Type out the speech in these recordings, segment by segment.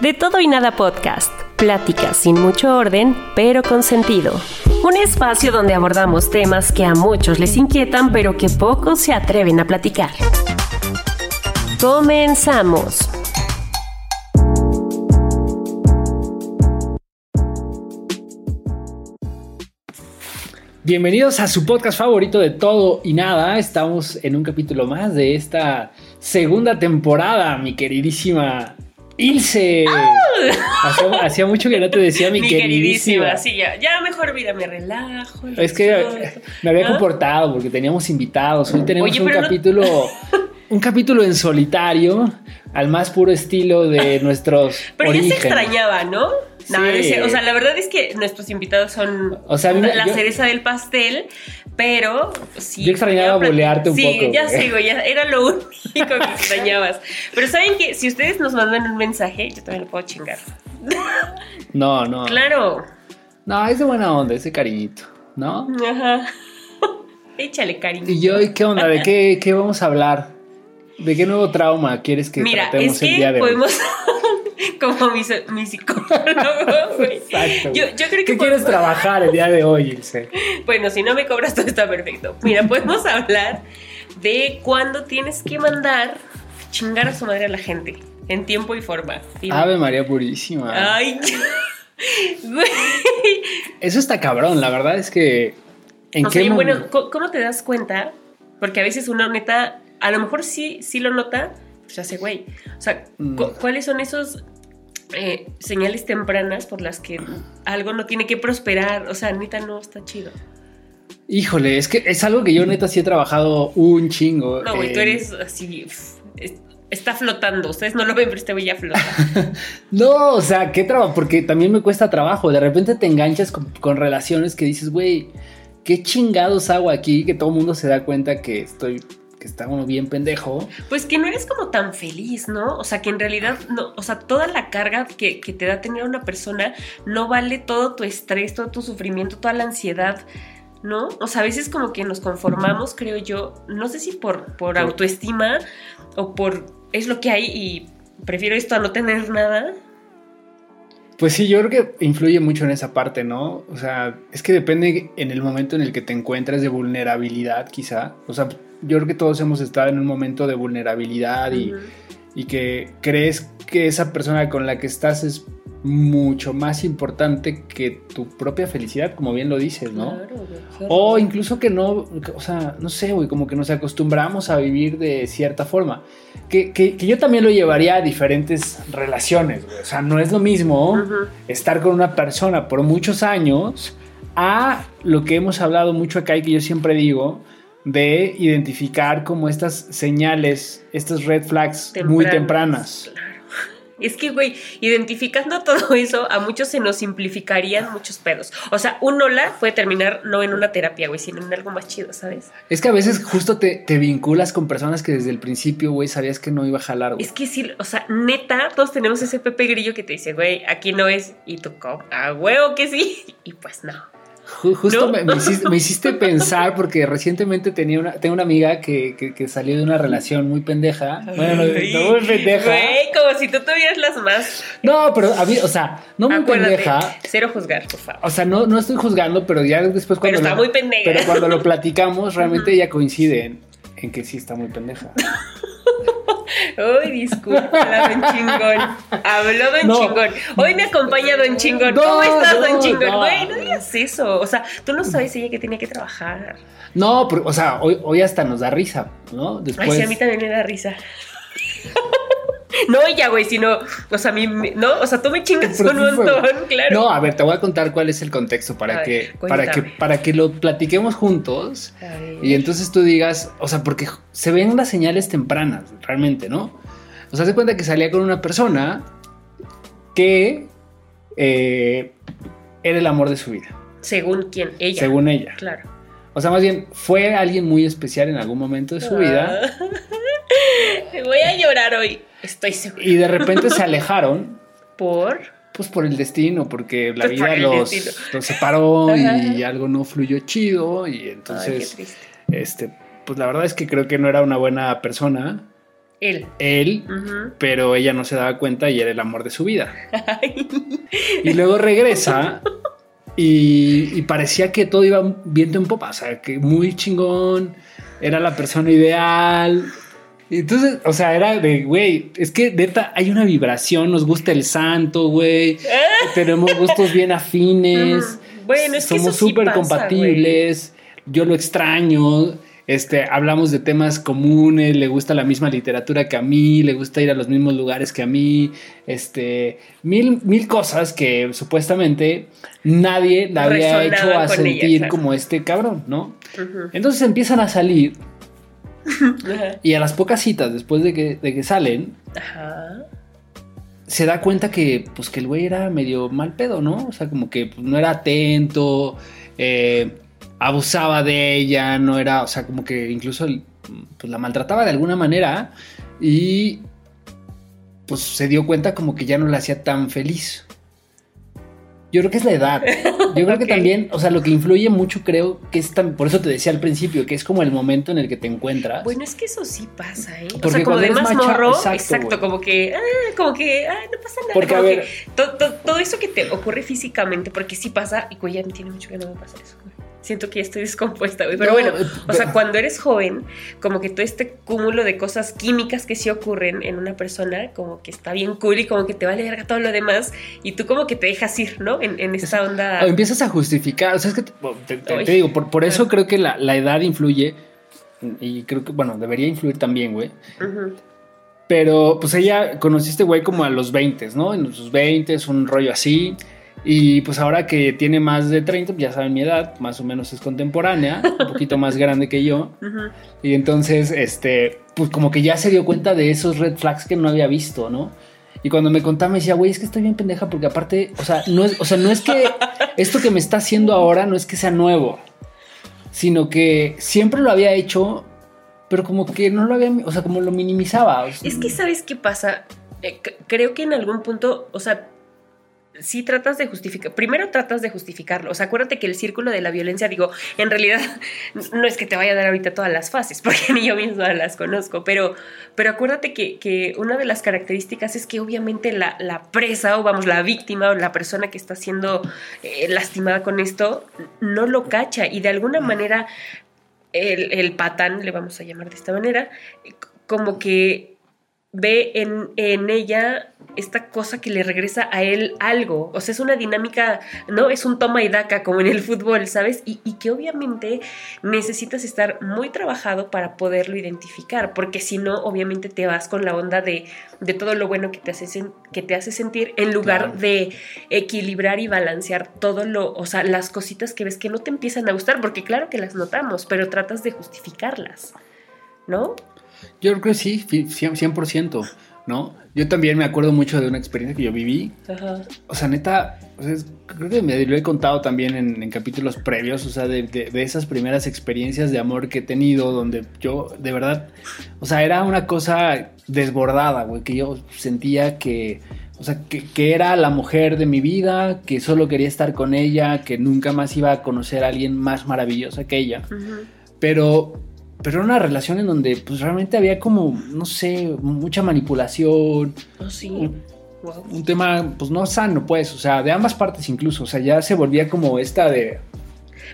De todo y nada podcast. Pláticas sin mucho orden, pero con sentido. Un espacio donde abordamos temas que a muchos les inquietan, pero que pocos se atreven a platicar. Comenzamos. Bienvenidos a su podcast favorito de todo y nada. Estamos en un capítulo más de esta segunda temporada, mi queridísima Ilse. ¡Ah! Hacía, mucho que no te decía mi, queridísima. Sí, ya, ya, mejor mira, me relajo. Es que me había comportado porque teníamos invitados. Hoy tenemos un capítulo un capítulo en solitario, al más puro estilo de nuestros. Pero ya se extrañaba, ¿no? No, o sea, la verdad es que nuestros invitados son la cereza del pastel, pero sí. Yo extrañaba bolearte un poco. Sí, ya sigo, ya era lo único que extrañabas. Pero saben que si ustedes nos mandan un mensaje, yo también lo puedo chingar. No, no. Claro. No, es de buena onda, ese cariñito, ¿no? Ajá. Échale cariño. Y yo, qué onda? ¿De qué, qué vamos a hablar? ¿De qué nuevo trauma quieres que tratemos el día de podemos... hoy? como mi, mi psicólogo, Exacto. Yo, yo, creo que ¿Qué quieres trabajar el día de hoy, Ilse? Bueno, si no me cobras todo está perfecto. Mira, podemos hablar de cuándo tienes que mandar chingar a su madre a la gente en tiempo y forma. Ave María Purísima. Ay, Eso está cabrón, la verdad es que. ¿En qué bueno, ¿cómo te das cuenta? Porque a veces una neta a lo mejor sí, sí lo nota, pues hace güey. O sea. ¿cuáles son esos eh, señales tempranas por las que algo no tiene que prosperar? O sea, neta no está chido. Híjole, es que es algo que yo neta sí he trabajado un chingo. No, güey, tú eres así. está flotando. Ustedes no lo ven, pero este güey ya flota. no, o sea, qué trabajo, porque también me cuesta trabajo. De repente te enganchas con, con relaciones que dices, güey, qué chingados hago aquí, que todo el mundo se da cuenta que estoy está uno bien pendejo. Pues que no eres como tan feliz, ¿no? O sea, que en realidad, no, o sea, toda la carga que, te da tener una persona no vale todo tu estrés, todo tu sufrimiento, toda la ansiedad. ¿No? O sea, a veces como que nos conformamos, creo yo, no sé si por, por autoestima o por es lo que hay y prefiero esto a no tener nada. Pues sí, yo creo que influye mucho en esa parte, ¿no? O sea, es que depende en el momento en el que te encuentras de vulnerabilidad, quizá. O sea, yo creo que todos hemos estado en un momento de vulnerabilidad y, que crees que esa persona con la que estás es mucho más importante que tu propia felicidad, como bien lo dices, ¿no? o incluso que no, o sea, no sé, güey, como que nos acostumbramos a vivir de cierta forma. Que, yo también lo llevaría a diferentes relaciones, güey. O sea, no es lo mismo estar con una persona por muchos años a lo que hemos hablado mucho acá y que yo siempre digo, de identificar como estas señales, estas red flags muy tempranas. Claro. Es que, güey, identificando todo eso, a muchos se nos simplificarían muchos pedos. O sea, un hola puede terminar no en una terapia, güey, sino en algo más chido, ¿sabes? Es que a veces justo te, te vinculas con personas que desde el principio, güey, sabías que no iba a jalar, güey. Es que sí, o sea, neta, todos tenemos ese Pepe Grillo que te dice, güey, aquí no es, y tú, a huevo que sí, y pues no. Justo me, hiciste, pensar porque recientemente tenía una, tengo una amiga que, salió de una relación muy pendeja. Bueno, no, muy pendeja. Güey, como si tú tuvieras las más. No, pero a mí, o sea, no muy pendeja. Cero juzgar, por favor. O sea, no, no estoy juzgando, pero ya después cuando. Pero está muy pendeja. Pero cuando lo platicamos, realmente ella coincide en, que sí está muy pendeja. Uy, disculpa, don chingón. Habló don chingón. Hoy me acompaña don chingón. ¿Cómo estás, don chingón? Güey, no digas eso. O sea, tú no sabes ella que tiene que trabajar. No, pero, o sea, hoy, hoy hasta nos da risa, ¿no? Después... Ay, sí, a mí también me da risa. No ella, güey, sino, o sea, mí, no, o sea, tú me chingas un montón, claro. No, a ver, te voy a contar cuál es el contexto para que, para que, para que lo platiquemos juntos y entonces tú digas, o sea, porque se ven las señales tempranas, realmente, ¿no? O sea, se cuenta que salía con una persona que eh, era el amor de su vida. Según quién, ella. Según ella. Claro. O sea, más bien, fue alguien muy especial en algún momento de su vida. Voy a llorar hoy. Estoy seguro. Y de repente se alejaron. ¿Por? Pues por el destino, porque la pues vida los, separó y algo no fluyó chido. Y entonces, este, pues la verdad es que creo que no era una buena persona. Él. Él, pero ella no se daba cuenta y era el amor de su vida. Y luego regresa y, y, parecía que todo iba viento en popa, o sea, que muy chingón, era la persona ideal, entonces, o sea, era de, güey, es que neta hay una vibración, nos gusta el santo, güey. tenemos gustos bien afines. Bueno, es somos súper compatibles. Yo lo extraño. Este, hablamos de temas comunes, le gusta la misma literatura que a mí, le gusta ir a los mismos lugares que a mí, este, mil, mil cosas que supuestamente nadie la había hecho a sentir como este cabrón, ¿no? Entonces empiezan a salir y a las pocas citas después de que, de que salen, se da cuenta que, pues, que el güey era medio mal pedo, ¿no? O sea, como que pues, no era atento, eh, abusaba de ella, no era, o sea, como que incluso pues, la maltrataba de alguna manera y pues se dio cuenta como que ya no la hacía tan feliz. Yo creo que es la edad. Yo creo que también, o sea, lo que influye mucho creo que es tan, por eso te decía al principio, que es como el momento en el que te encuentras. Bueno, es que eso sí pasa, ¿eh? Porque o sea, como de más morro, exacto, como que, ah, como que, ah, no pasa nada. Porque a ver, todo, eso que te ocurre físicamente, porque sí pasa, y ya tiene mucho que no me pasa eso siento que ya estoy descompuesta, güey. Pero bueno, eh, o sea, cuando eres joven, como que todo este cúmulo de cosas químicas que sí ocurren en una persona, como que está bien cool y como que te vale verga todo lo demás, y tú como que te dejas ir, ¿no? En, en esta onda. O empiezas a justificar, o sea, es que te, digo, por, eso creo que la, edad influye, y creo que, bueno, debería influir también, güey. Pero pues ella conociste, güey como a los 20, ¿no? En sus 20, un rollo así. Y pues ahora que tiene más de 30, ya saben mi edad, más o menos es contemporánea, un poquito más grande que yo. Y entonces, este, pues como que ya se dio cuenta de esos red flags que no había visto, ¿no? Y cuando me contaba me decía, güey, es que estoy bien pendeja porque aparte, o sea, no es, o sea, no es que esto que me está haciendo ahora no es que sea nuevo, sino que siempre lo había hecho, pero como que no lo había, o sea, como lo minimizaba. es que sabes qué pasa, eh, creo que en algún punto, o sea, sí tratas de justificar, primero tratas de justificarlo, o sea, acuérdate que el círculo de la violencia, digo, en realidad no es que te vaya a dar ahorita todas las fases, porque ni yo misma las conozco, pero, pero acuérdate que, una de las características es que obviamente la, presa, o vamos, la víctima, o la persona que está siendo eh, lastimada con esto, no lo cacha. Y de alguna manera el, el patán, le vamos a llamar de esta manera, como que ve en, en, ella esta cosa que le regresa a él algo. O sea, es una dinámica, ¿no? Es un toma y daca como en el fútbol, ¿sabes? Y, que obviamente necesitas estar muy trabajado para poderlo identificar, porque si no, obviamente te vas con la onda de, de todo lo bueno que te hace, que te hace sentir en lugar de equilibrar y balancear todo lo, o sea, las cositas que ves que no te empiezan a gustar, porque claro que las notamos, pero tratas de justificarlas, ¿no? Yo creo que sí, 100%, ¿no? Yo también me acuerdo mucho de una experiencia que yo viví. Ajá. O sea, neta, creo que me lo he contado también en, capítulos previos, o sea, de, de, esas primeras experiencias de amor que he tenido, donde yo, de verdad, o sea, era una cosa desbordada, güey, que yo sentía que, o sea, que, que, era la mujer de mi vida, que solo quería estar con ella, que nunca más iba a conocer a alguien más maravillosa que ella. Pero pero era una relación en donde pues realmente había como, no sé, mucha manipulación. Oh, sí. Un, tema, pues no sano, pues, o sea, de ambas partes incluso, o sea, ya se volvía como esta de...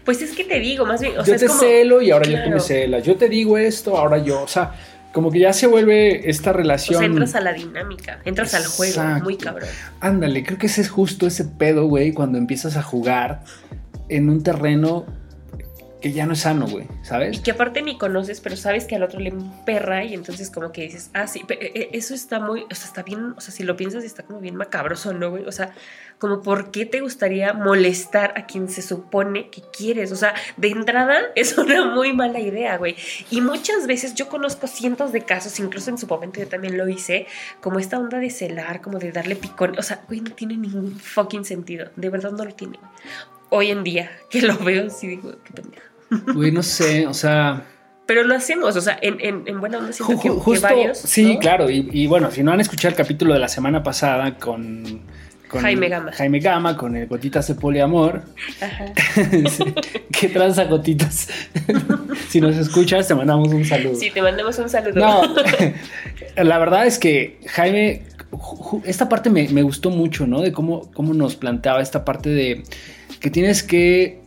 Pues es que te digo, más bien, o yo te celo y ahora yo tú me celas, yo te digo esto, ahora yo, o sea, como que ya se vuelve esta relación. O sea, entras a la dinámica, entras al juego, muy cabrón. Ándale, creo que ese es justo ese pedo, güey, cuando empiezas a jugar en un terreno que ya no es sano, güey, ¿sabes? Y que aparte ni conoces, pero sabes que al otro le perra y entonces como que dices, ah, sí, eh, eh, eso está muy, o sea, está bien, o sea, si lo piensas está como bien macabroso, ¿no, güey? O sea, como por qué te gustaría molestar a quien se supone que quieres, o sea, de entrada es una muy mala idea, güey. Y muchas veces yo conozco cientos de casos, incluso en su momento yo también lo hice, como esta onda de celar, como de darle picón, o sea, güey, no tiene ningún fucking sentido, de verdad no lo tiene. Hoy en día, que lo veo, sí digo, qué pendeja. Güey, no sé, o sea. Pero lo hacemos, o sea, en, en, en buena onda siento que, varios. Sí, claro, y, bueno, si no han escuchado el capítulo de la semana pasada con. Jaime Gama. Jaime Gama, con el Gotitas de Poliamor. Ajá. ¿Qué tranza, Gotitas? si nos escuchas, te mandamos un saludo. Sí, te mandamos un saludo. No, la verdad es que Jaime, esta parte me, me gustó mucho, ¿no? De cómo, cómo nos planteaba esta parte de que tienes que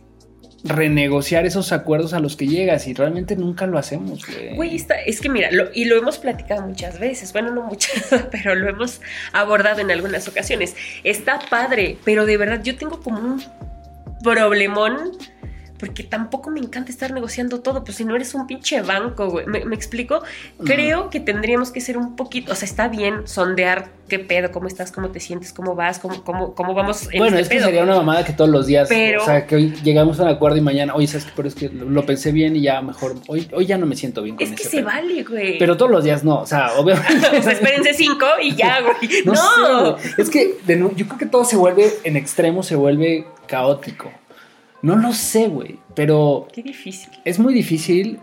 renegociar esos acuerdos a los que llegas y realmente nunca lo hacemos, güey. es que mira, y lo hemos platicado muchas veces, bueno, no muchas, pero lo hemos abordado en algunas ocasiones. Está padre, pero de verdad yo tengo como un problemón porque tampoco me encanta estar negociando todo, pues si no eres un pinche banco, güey. ¿Me, explico? Creo que tendríamos que ser un poquito, o sea, está bien sondear qué pedo, cómo estás, cómo te sientes, cómo vas, cómo, cómo, cómo vamos. En bueno, este es que sería una mamada que todos los días, o sea, que hoy llegamos a un acuerdo y mañana, oye, sabes que, pero es que lo pensé bien y ya mejor, hoy, hoy ya no me siento bien. Con es que se vale, güey. Pero todos los días no, o sea, obviamente. o sea, espérense cinco y ya, güey. No, es que yo creo que todo se vuelve en extremo, se vuelve caótico. No lo sé, güey, pero... Qué difícil. Es muy difícil.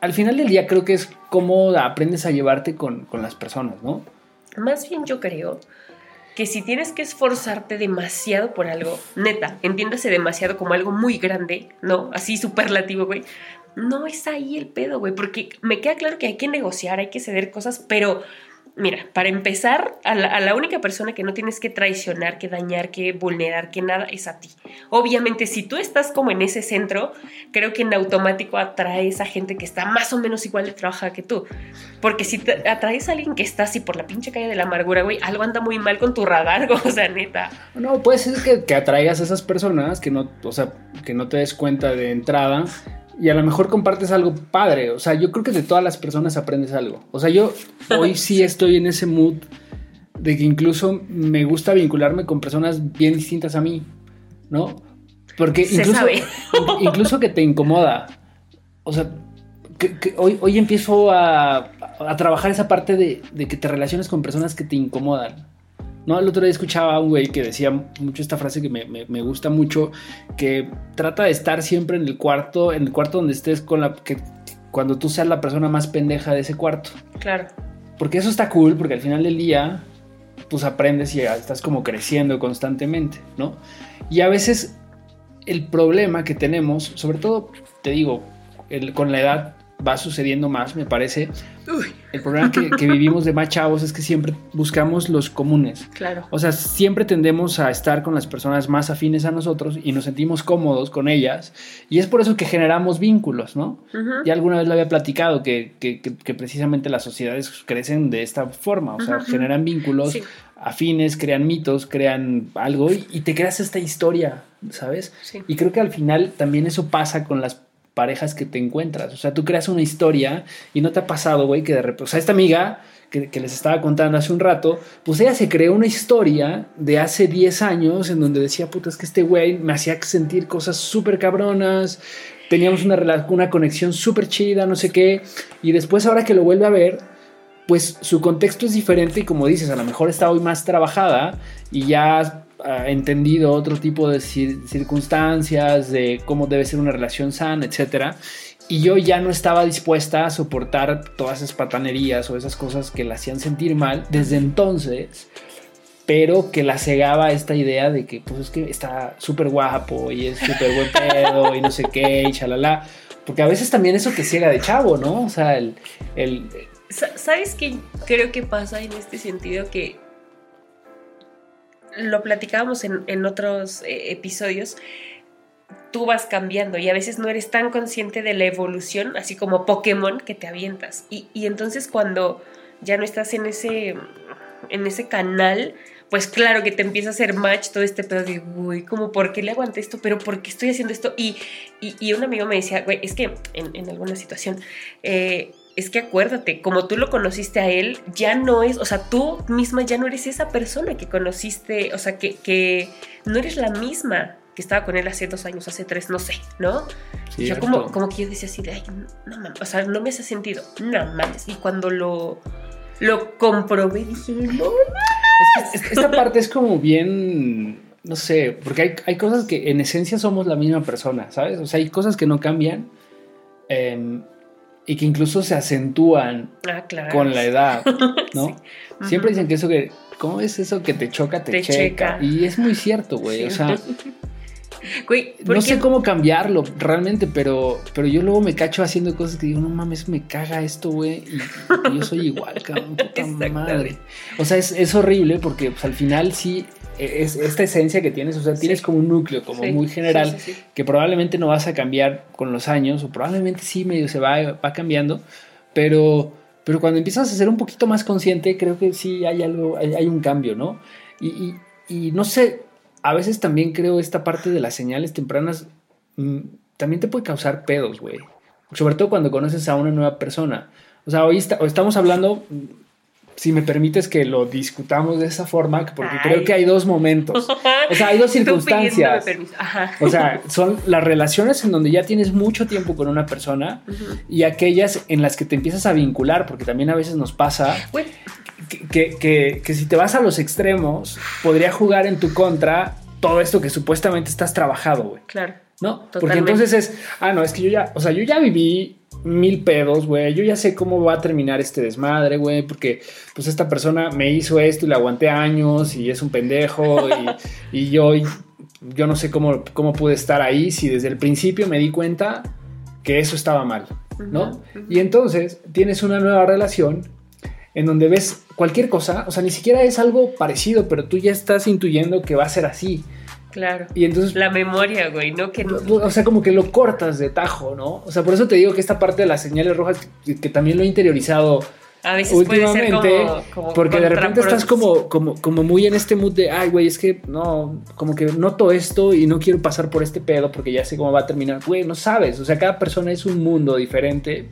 Al final del día creo que es cómo aprendes a llevarte con, las personas, ¿no? Más bien yo creo que si tienes que esforzarte demasiado por algo, neta, entiéndase demasiado como algo muy grande, ¿no? Así superlativo, güey. No es ahí el pedo, güey, porque me queda claro que hay que negociar, hay que ceder cosas, pero Mira, para empezar, a la, única persona que no tienes que traicionar, que dañar, que vulnerar, que nada es a ti. Obviamente, si tú estás como en ese centro, creo que en automático atraes a gente que está más o menos igual de trabajada que tú. Porque si atraes a alguien que está así por la pinche calle de la amargura, güey, algo anda muy mal con tu radar, o sea, neta. No, puede ser que, que atraigas a esas personas que no, o sea, que no te des cuenta de entrada y a lo mejor compartes algo padre. O sea, yo creo que de todas las personas aprendes algo. O sea, yo hoy sí estoy en ese mood de que incluso me gusta vincularme con personas bien distintas a mí, ¿no? Porque incluso, incluso que te incomoda. O sea, que, hoy, hoy empiezo a, a trabajar esa parte de, de que te relaciones con personas que te incomodan. No, el otro día escuchaba a un güey que decía mucho esta frase que me, gusta mucho, que trata de estar siempre en el cuarto, en el cuarto donde estés con la que cuando tú seas la persona más pendeja de ese cuarto. Claro. Porque eso está cool, porque al final del día, pues aprendes y estás como creciendo constantemente, ¿no? Y a veces el problema que tenemos, sobre todo, te digo, con la edad va sucediendo más, me parece. El problema que, vivimos de más chavos es que siempre buscamos los comunes. Claro. O sea, siempre tendemos a estar con las personas más afines a nosotros y nos sentimos cómodos con ellas. Y es por eso que generamos vínculos, ¿no? Y alguna vez lo había platicado, que, precisamente las sociedades crecen de esta forma. O sea, generan vínculos afines, crean mitos, crean algo y, y, te creas esta historia, ¿sabes? Sí. Y creo que al final también eso pasa con las parejas que te encuentras. O sea, tú creas una historia y no te ha pasado, güey, que de repente, o sea, esta amiga que, les estaba contando hace un rato, pues ella se creó una historia de hace 10 años en donde decía, puta, es que este güey me hacía sentir cosas súper cabronas, teníamos una, una conexión súper chida, no sé qué, y después ahora que lo vuelve a ver, pues su contexto es diferente y como dices, a lo mejor está hoy más trabajada y ya entendido otro tipo de circunstancias, de cómo debe ser una relación sana, etc. Y yo ya no estaba dispuesta a soportar todas esas patanerías o esas cosas que la hacían sentir mal desde entonces, pero que la cegaba esta idea de que pues es que está súper guapo y es súper buen pedo y no sé qué y chalala. Porque a veces también eso que ciega de chavo, ¿no? O sea, el... el ¿Sabes qué creo que pasa en este sentido? Que lo platicábamos en, otros eh, episodios, tú vas cambiando y a veces no eres tan consciente de la evolución, así como Pokémon, que te avientas. Y, y entonces cuando ya no estás en ese, en ese canal, pues claro que te empieza a hacer match todo este pedo de, uy, como, ¿por qué le aguanté esto? Pero ¿por qué estoy haciendo esto? Y, y, un amigo me decía, güey, es que en, en alguna situación, eh, es que acuérdate, como tú lo conociste a él, ya no es, o sea, tú misma ya no eres esa persona que conociste, o sea, que, que no eres la misma que estaba con él hace dos años, hace tres, no sé, ¿no? yo como, como que yo decía así de, ay, no mames, o sea, no me hace sentido, no mames. Y cuando lo, lo comprobé, dije, no es que esta parte es como bien, no sé, porque hay, hay, cosas que en esencia somos la misma persona, ¿sabes? O sea, hay cosas que no cambian. Eh, y que incluso se acentúan ah, con la edad, ¿no? Siempre dicen que eso que, ¿cómo es eso que te choca, te, checa? Y es muy cierto, güey, o sea... no sé cómo cambiarlo realmente, pero, pero yo luego me cacho haciendo cosas que digo, no mames, me caga esto, güey. Y, yo soy igual, cabrón, puta madre. O sea, es, es horrible porque pues, al final sí es esta esencia que tienes, o sea, tienes como un núcleo como muy general que probablemente no vas a cambiar con los años o probablemente sí medio se va, va cambiando, pero, pero cuando empiezas a ser un poquito más consciente creo que sí hay algo, hay, un cambio, ¿no? Y, y, no sé, a veces también creo esta parte de las señales tempranas mm, también te puede causar pedos, güey. Sobre todo cuando conoces a una nueva persona. O sea, hoy estamos hablando si me permites que lo discutamos de esa forma, porque creo que hay dos momentos. O sea, hay dos circunstancias. O sea, son las relaciones en donde ya tienes mucho tiempo con una persona y aquellas en las que te empiezas a vincular, porque también a veces nos pasa que, que, que, si te vas a los extremos, podría jugar en tu contra todo esto que supuestamente estás trabajado, güey. Claro. ¿No? Porque entonces es, ah, no, es que yo ya, o sea, yo ya viví mil pedos, güey. Yo ya sé cómo va a terminar este desmadre, güey, porque pues esta persona me hizo esto y le aguanté años y es un pendejo y, yo, yo no sé cómo, cómo pude estar ahí si desde el principio me di cuenta que eso estaba mal, ¿no? Y entonces tienes una nueva relación en donde ves cualquier cosa, o sea, ni siquiera es algo parecido, pero tú ya estás intuyendo que va a ser así. Claro. Y entonces. La memoria, güey, ¿no? Que O sea, como que lo cortas de tajo, ¿no? O sea, por eso te digo que esta parte de las señales rojas, que, también lo he interiorizado. A veces últimamente, puede ser como, porque de repente estás como, como, como muy en este mood de, ay, güey, es que no, como que noto esto y no quiero pasar por este pedo porque ya sé cómo va a terminar. Güey, no sabes, o sea, cada persona es un mundo diferente.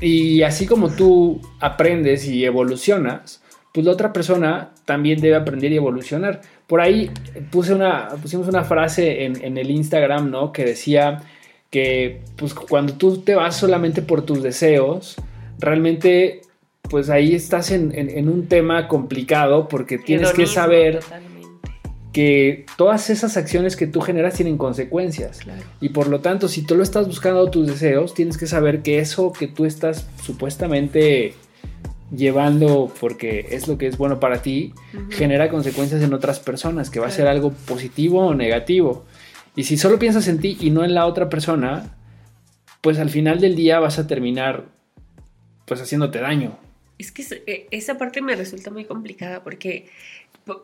Y así como tú aprendes y evolucionas, pues la otra persona también debe aprender y evolucionar. Por ahí puse una, pusimos una frase en, el Instagram, ¿no? Que decía que pues cuando tú te vas solamente por tus deseos, realmente pues ahí estás en, un tema complicado porque tienes que saber que todas esas acciones que tú generas tienen consecuencias. Y por lo tanto, si tú lo estás buscando tus deseos, tienes que saber que eso que tú estás supuestamente llevando porque es lo que es bueno para ti, genera consecuencias en otras personas, que va a ser algo positivo o negativo. Y si solo piensas en ti y no en la otra persona, pues al final del día vas a terminar pues haciéndote daño. Es que e, esa parte me resulta muy complicada porque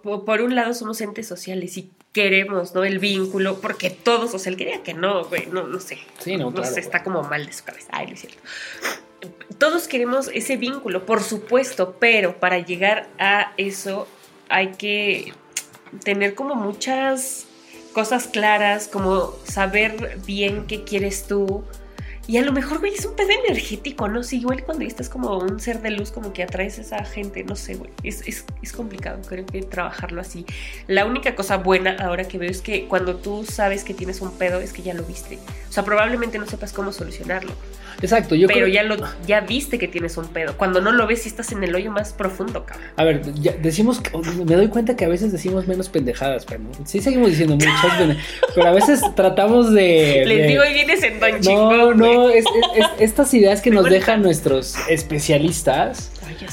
por un lado somos entes sociales y queremos, ¿no? El vínculo, porque todos, o sea, él quería que no, güey, no, no sé. Sí, no, no sé, está como mal de su cabeza. Ay, no es cierto todos queremos ese vínculo, por supuesto, pero para llegar a eso hay que tener como muchas cosas claras, como saber bien qué quieres tú, y a lo mejor, güey, es un pedo energético, ¿no? Sí, igual cuando estás como un ser de luz, como que atraes a esa gente, no sé, güey. Es, es, complicado, creo que trabajarlo así. La única cosa buena ahora que veo es que cuando tú sabes que tienes un pedo, es que ya lo viste. O sea, probablemente no sepas cómo solucionarlo. Exacto, yo Pero ya, lo, ya viste que tienes un pedo. Cuando no lo ves, sí estás en el hoyo más profundo, cabrón. A ver, ya decimos, me doy cuenta que a veces decimos menos pendejadas, pero sí seguimos diciendo muchas, pero a veces tratamos de... Les digo, y vienes en don No, no, estas ideas que nos dejan nuestros especialistas,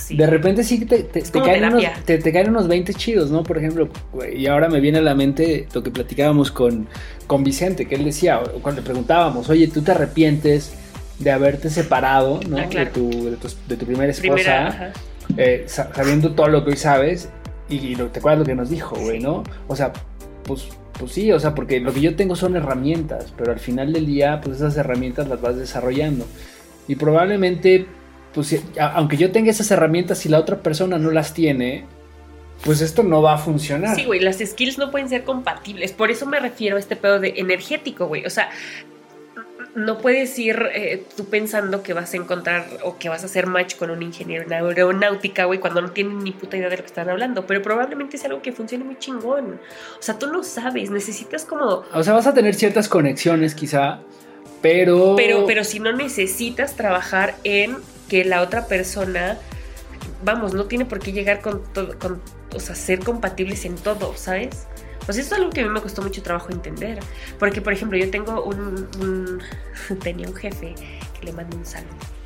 de repente sí te, te, caen unos, te, caen unos, 20 chidos, ¿no? Por ejemplo, y ahora me viene a la mente lo que platicábamos con, con Vicente, que él decía, cuando le preguntábamos, oye, ¿tú te arrepientes de haberte separado, ¿no? Ah, de, tu, de, tu, primera esposa, eh, sabiendo todo lo que hoy sabes? Y, lo, te acuerdas lo que nos dijo, güey, ¿no? O sea, pues pues sí, o sea, porque lo que yo tengo son herramientas, pero al final del día, pues esas herramientas las vas desarrollando. Y probablemente, pues aunque yo tenga esas herramientas, si la otra persona no las tiene, pues esto no va a funcionar. Sí, güey, las skills no pueden ser compatibles. Por eso me refiero a este pedo de energético, güey. O sea, no puedes ir eh, tú pensando que vas a encontrar o que vas a hacer match con un ingeniero en aeronáutica, güey, cuando no tienen ni puta idea de lo que están hablando. Pero probablemente es algo que funcione muy chingón. O sea, tú no sabes, necesitas como. O sea, vas a tener ciertas conexiones, quizá, pero. Pero, pero si no necesitas trabajar en que la otra persona. Vamos, no tiene por qué llegar con todo. Con, o sea, ser compatibles en todo, ¿sabes? Pues eso es algo que a mí me costó mucho trabajo entender. Porque, por ejemplo, yo tengo un, tenía un jefe que le mandó un saludo.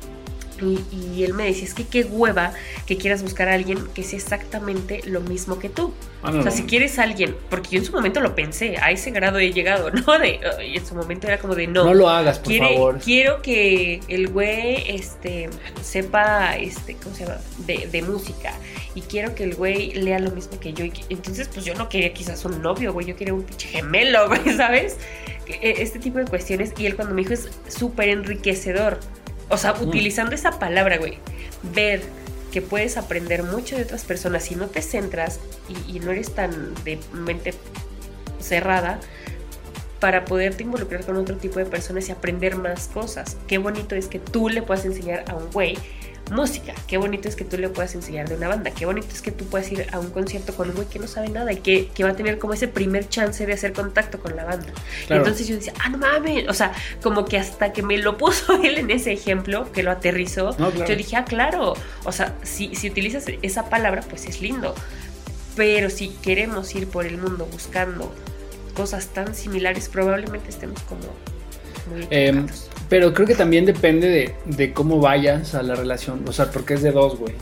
Y, él me decía, es que qué hueva que quieras buscar a alguien que sea exactamente lo mismo que tú. Ah, o sea, si quieres a alguien, porque yo en su momento lo pensé, a ese grado he llegado, ¿no? De, y en su momento era como de, no. No lo hagas, por favor. Quiero que el güey este, sepa, este, ¿cómo se llama? De, de música y quiero que el güey lea lo mismo que yo. Entonces, pues yo no quería quizás un novio, güey, yo quería un pinche gemelo, güey, ¿sabes? E, este tipo de cuestiones. Y él cuando me dijo es súper enriquecedor. O sea, utilizando esa palabra, güey, ver que puedes aprender mucho de otras personas si no te centras y, y no eres tan de mente cerrada para poderte involucrar con otro tipo de personas y aprender más cosas. Qué bonito es que tú le puedas enseñar a un güey música. Qué bonito es que tú le puedas enseñar de una banda. Qué bonito es que tú puedas ir a un concierto con un güey que no sabe nada y que, va a tener como ese primer chance de hacer contacto con la banda. entonces yo decía, ah, no mames. O sea, como que hasta que me lo puso él en ese ejemplo, que lo aterrizó, yo dije, ah, claro. O sea, si, si utilizas esa palabra, pues es lindo. Pero si queremos ir por el mundo buscando cosas tan similares, probablemente estemos como eh, pero creo que también depende de, de, cómo vayas a la relación. O sea, porque es de dos, güey.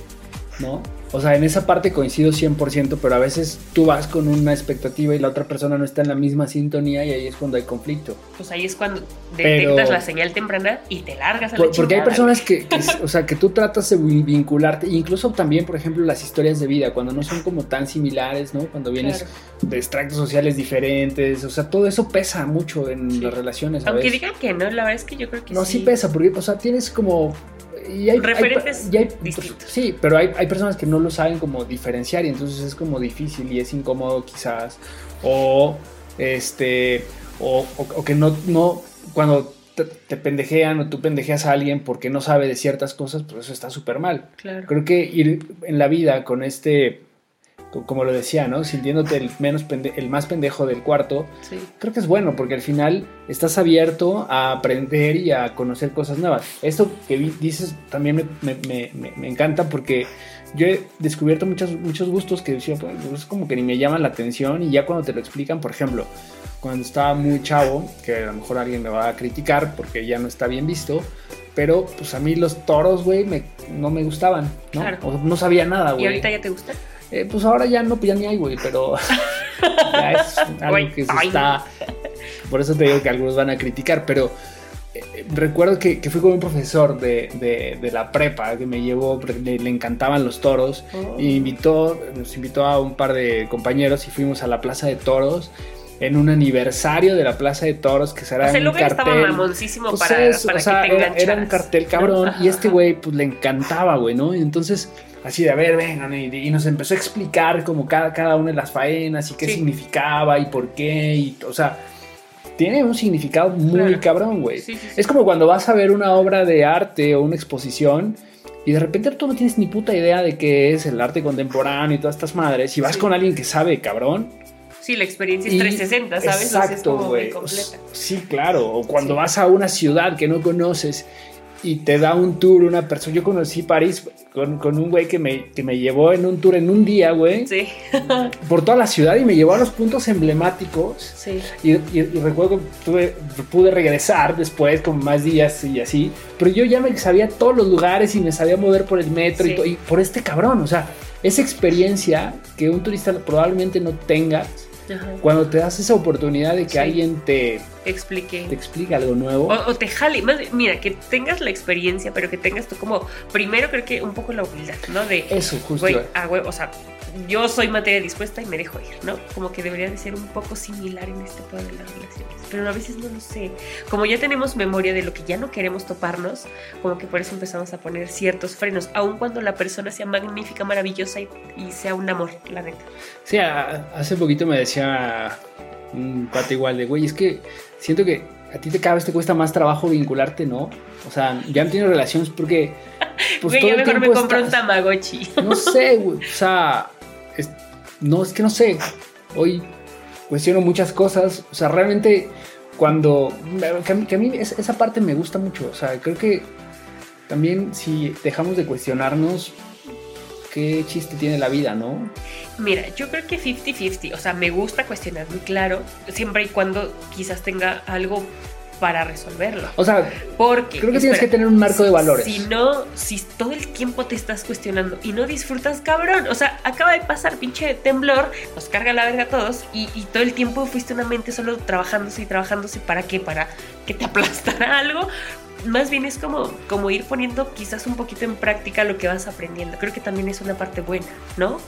¿No? O sea, en esa parte coincido 100%, pero a veces tú vas con una expectativa y la otra persona no está en la misma sintonía y ahí es cuando hay conflicto. Pues ahí es cuando detectas la señal temprana y te largas a la Porque hay personas que, o sea, que tú tratas de vincularte, incluso también, por ejemplo, las historias de vida, cuando no son como tan similares, ¿no? Cuando vienes de extractos sociales diferentes, o sea, todo eso pesa mucho en las relaciones. Aunque digan que no, la verdad es que yo creo que no, sí. No, sí pesa, porque, o sea, tienes como y hay, referentes distintos. Sí, pero hay, hay, personas que no lo saben como diferenciar y entonces es como difícil y es incómodo quizás. O este. O, o, que no, no. Cuando te, te, pendejean o tú pendejeas a alguien porque no sabe de ciertas cosas, pues eso está súper mal. Claro. Creo que ir en la vida con este como lo decía, ¿no? Sintiéndote el, menos el más pendejo del cuarto, creo que es bueno porque al final estás abierto a aprender y a conocer cosas nuevas. Esto que dices también me, encanta porque yo he descubierto muchos, muchos gustos que decía, pues es como que ni me llaman la atención y ya cuando te lo explican, por ejemplo, cuando estaba muy chavo, que a lo mejor alguien me va a criticar porque ya no está bien visto, pero pues a mí los toros, güey, no me gustaban, ¿no? O no sabía nada, güey. ¿Y ahorita ya te gustan? Eh, pues ahora ya no, pues ya ni hay, güey, pero ya es algo que se está. Por eso te digo que algunos van a criticar, pero eh, recuerdo que, fui con un profesor de, la prepa que me llevó, le, encantaban los toros, oh. y invitó, nos invitó a un par de compañeros y fuimos a la Plaza de Toros en un aniversario de la Plaza de Toros que será un cartel. Estaba mamoncísimo pues para, para o sea, era, un cartel cabrón y este güey pues le encantaba, güey, ¿no? Y entonces así de, a ver, vengan, y, nos empezó a explicar como cada, cada una de las faenas y qué significaba y por qué, y, o sea, tiene un significado muy cabrón, güey. es como cuando vas a ver una obra de arte o una exposición y de repente tú no tienes ni puta idea de qué es el arte contemporáneo y todas estas madres, y vas con alguien que sabe, cabrón. Sí, la experiencia es 360, ¿sabes? Exacto, güey. Sí, claro. O cuando vas a una ciudad que no conoces y te da un tour una persona. Yo conocí París con, con un güey que me, que me llevó en un tour en un día, güey. Sí. por toda la ciudad y me llevó a los puntos emblemáticos. Sí. Y, recuerdo que tuve, pude regresar después con más días y así. Pero yo ya me sabía todos los lugares y me sabía mover por el metro y, y por este cabrón. O sea, esa experiencia que un turista probablemente no tenga cuando te das esa oportunidad de que alguien te explique. Te explique algo nuevo. O, te jale. mira, que tengas la experiencia, pero que tengas tú como, primero creo que un poco la humildad, ¿no? De, Eso, justo. ah, güey, o sea, yo soy materia dispuesta y me dejo ir, ¿no? Como que debería de ser un poco similar en este punto de las relaciones. Pero a veces no lo sé. Como ya tenemos memoria de lo que ya no queremos toparnos, como que por eso empezamos a poner ciertos frenos, aun cuando la persona sea magnífica, maravillosa y, sea un amor, la neta. Sí, hace poquito me decía un pata igual de, güey, es que siento que a ti te cada vez te cuesta más trabajo vincularte, ¿no? O sea, ya no tienes relaciones porque... Pues, güey, yo mejor me compro un Tamagotchi. No sé, güey, o sea, no, es que no sé. Hoy cuestiono muchas cosas, o sea, realmente cuando... Que a mí, esa parte me gusta mucho, o sea, creo que también si dejamos de cuestionarnos, qué chiste tiene la vida, ¿no? Mira, yo creo que 50-50, o sea, me gusta cuestionar muy claro, siempre y cuando quizás tenga algo para resolverlo. O sea, porque creo que tienes que tener un marco de valores. Si no, si todo el tiempo te estás cuestionando y no disfrutas, cabrón, o sea, acaba de pasar pinche temblor, nos carga la verga a todos y, y todo el tiempo fuiste una mente solo trabajándose y trabajándose para qué, para que te aplastara algo, más bien es como, como ir poniendo quizás un poquito en práctica lo que vas aprendiendo. Creo que también es una parte buena, ¿no?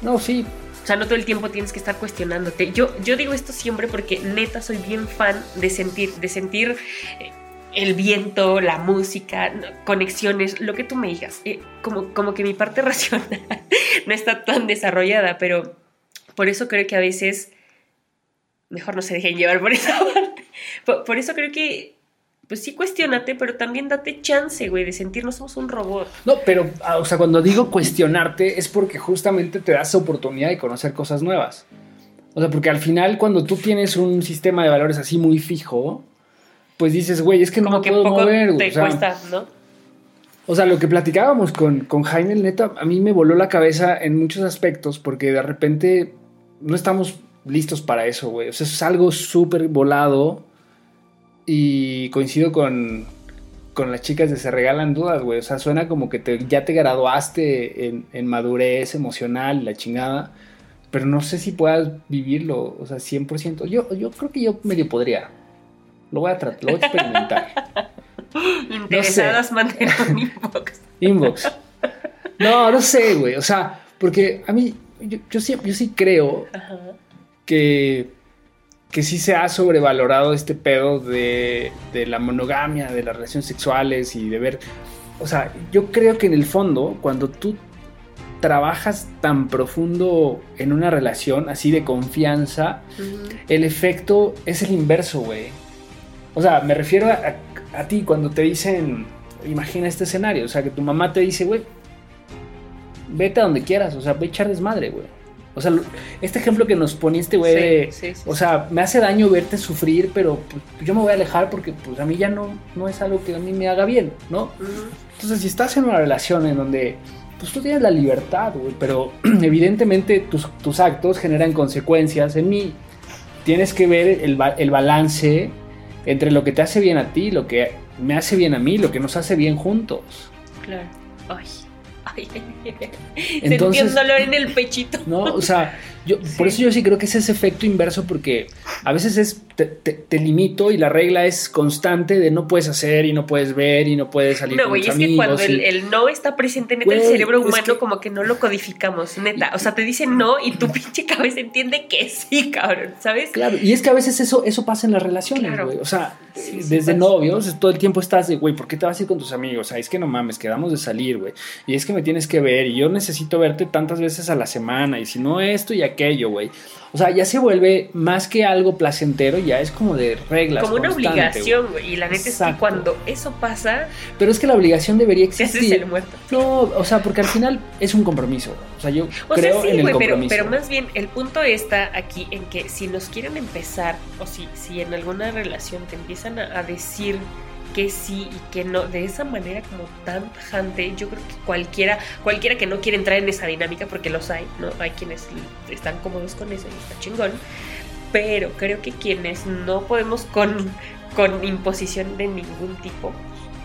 No, sí. O sea, no todo el tiempo tienes que estar cuestionándote. Yo, yo digo esto siempre porque neta soy bien fan de sentir, de sentir eh, el viento, la música, conexiones, lo que tú me digas. Eh, como, como que mi parte racional no está tan desarrollada, pero por eso creo que a veces mejor no se dejen llevar por esa parte. por eso creo que pues sí cuestionate, pero también date chance, güey, de sentirnos somos un robot. No, pero, ah, o sea, cuando digo cuestionarte es porque justamente te das oportunidad de conocer cosas nuevas. O sea, porque al final cuando tú tienes un sistema de valores así muy fijo, pues dices, güey, es que no me puedo mover. Te cuesta, ¿no? O sea, lo que platicábamos con, con Jaime, neta, a mí me voló la cabeza en muchos aspectos porque de repente no estamos listos para eso, güey. O sea, es algo súper volado y coincido con, con las chicas de Se Regalan Dudas, güey. O sea, suena como que te, ya te graduaste en, en, madurez emocional, la chingada. Pero no sé si puedas vivirlo, o sea, 100%. Yo, yo creo que yo medio podría. Lo voy a tratar, lo voy a experimentar. Interesadas, no un inbox. Inbox. No, no sé, güey. O sea, porque a mí, yo, yo, sí, yo sí creo que que sí se ha sobrevalorado este pedo de, la monogamia, de las relaciones sexuales y de ver... O sea, yo creo que en el fondo, cuando tú trabajas tan profundo en una relación así de confianza, el efecto es el inverso, güey. O sea, me refiero a, a, ti cuando te dicen, imagina este escenario, o sea, que tu mamá te dice, güey, vete a donde quieras, o sea, ve a echar desmadre, güey. O sea, este ejemplo que nos poniste, güey, o sea, me hace daño verte sufrir, pero pues, yo me voy a alejar porque pues a mí ya no, no es algo que a mí me haga bien, ¿no? Entonces, si estás en una relación en donde pues tú tienes la libertad, güey, pero evidentemente tus, tus, actos generan consecuencias en mí. Tienes que ver el, el balance entre lo que te hace bien a ti, lo que me hace bien a mí, lo que nos hace bien juntos. Claro. Ay. Sentí un dolor en el pechito. No, o sea, yo, por eso yo sí creo que es ese efecto inverso, porque a veces es te, limito y la regla es constante de no puedes hacer y no puedes ver y no puedes salir. No, güey, es que cuando el, no está presente, neta, el cerebro humano como que no lo codificamos, neta. O sea, te dice no y tu pinche cabeza entiende que sí, cabrón, ¿sabes? Claro, y es que a veces eso, eso pasa en las relaciones, güey. O sea, desde novios, todo el tiempo estás de, güey, ¿por qué te vas a ir con tus amigos? O sea, es que no mames, quedamos de salir, güey. Y es que me tienes que ver y yo necesito verte tantas veces a la semana y si no esto y aquello, güey. O sea, ya se vuelve más que algo placentero, ya es como de reglas. Como una obligación, güey. Y la neta es que cuando eso pasa. Pero es que la obligación debería existir. el muerto. No, o sea, porque al final es un compromiso. O sea, yo creo en el compromiso. Pero, pero, más bien, el punto está aquí en que si nos quieren empezar, o si, si en alguna relación te empiezan a decir que sí y que no, de esa manera como tan tajante, yo creo que cualquiera, cualquiera que no quiere entrar en esa dinámica, porque los hay, ¿no? Hay quienes están cómodos con eso y está chingón, pero creo que quienes no podemos con, con imposición de ningún tipo,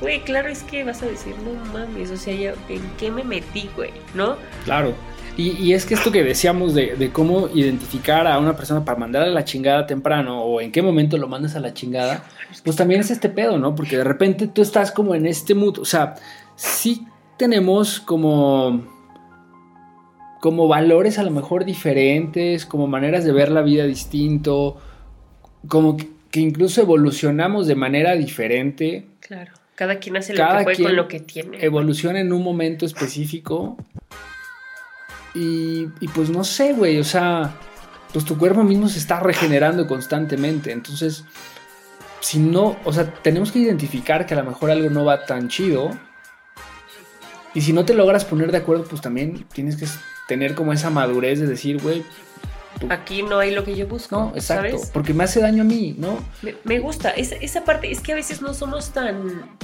güey, claro es que vas a decir, no mames, o sea, ¿en qué me metí, güey? ¿No? Claro. Y, es que esto que decíamos de, cómo identificar a una persona para mandarle a la chingada temprano o en qué momento lo mandas a la chingada, pues también es este pedo, ¿no? Porque de repente tú estás como en este mood, o sea, sí tenemos como como valores a lo mejor diferentes, como maneras de ver la vida distinto, como que, incluso evolucionamos de manera diferente. Claro, cada quien hace lo que puede con lo que tiene. Evoluciona en un momento específico. Y, y pues no sé, güey, o sea, pues tu cuerpo mismo se está regenerando constantemente. Entonces, si no, o sea, tenemos que identificar que a lo mejor algo no va tan chido. Y si no te logras poner de acuerdo, pues también tienes que tener como esa madurez de decir, güey. Aquí no hay lo que yo busco. No, exacto. Porque me hace daño a mí, ¿no? Me, gusta. Esa, esa parte es que a veces no somos tan.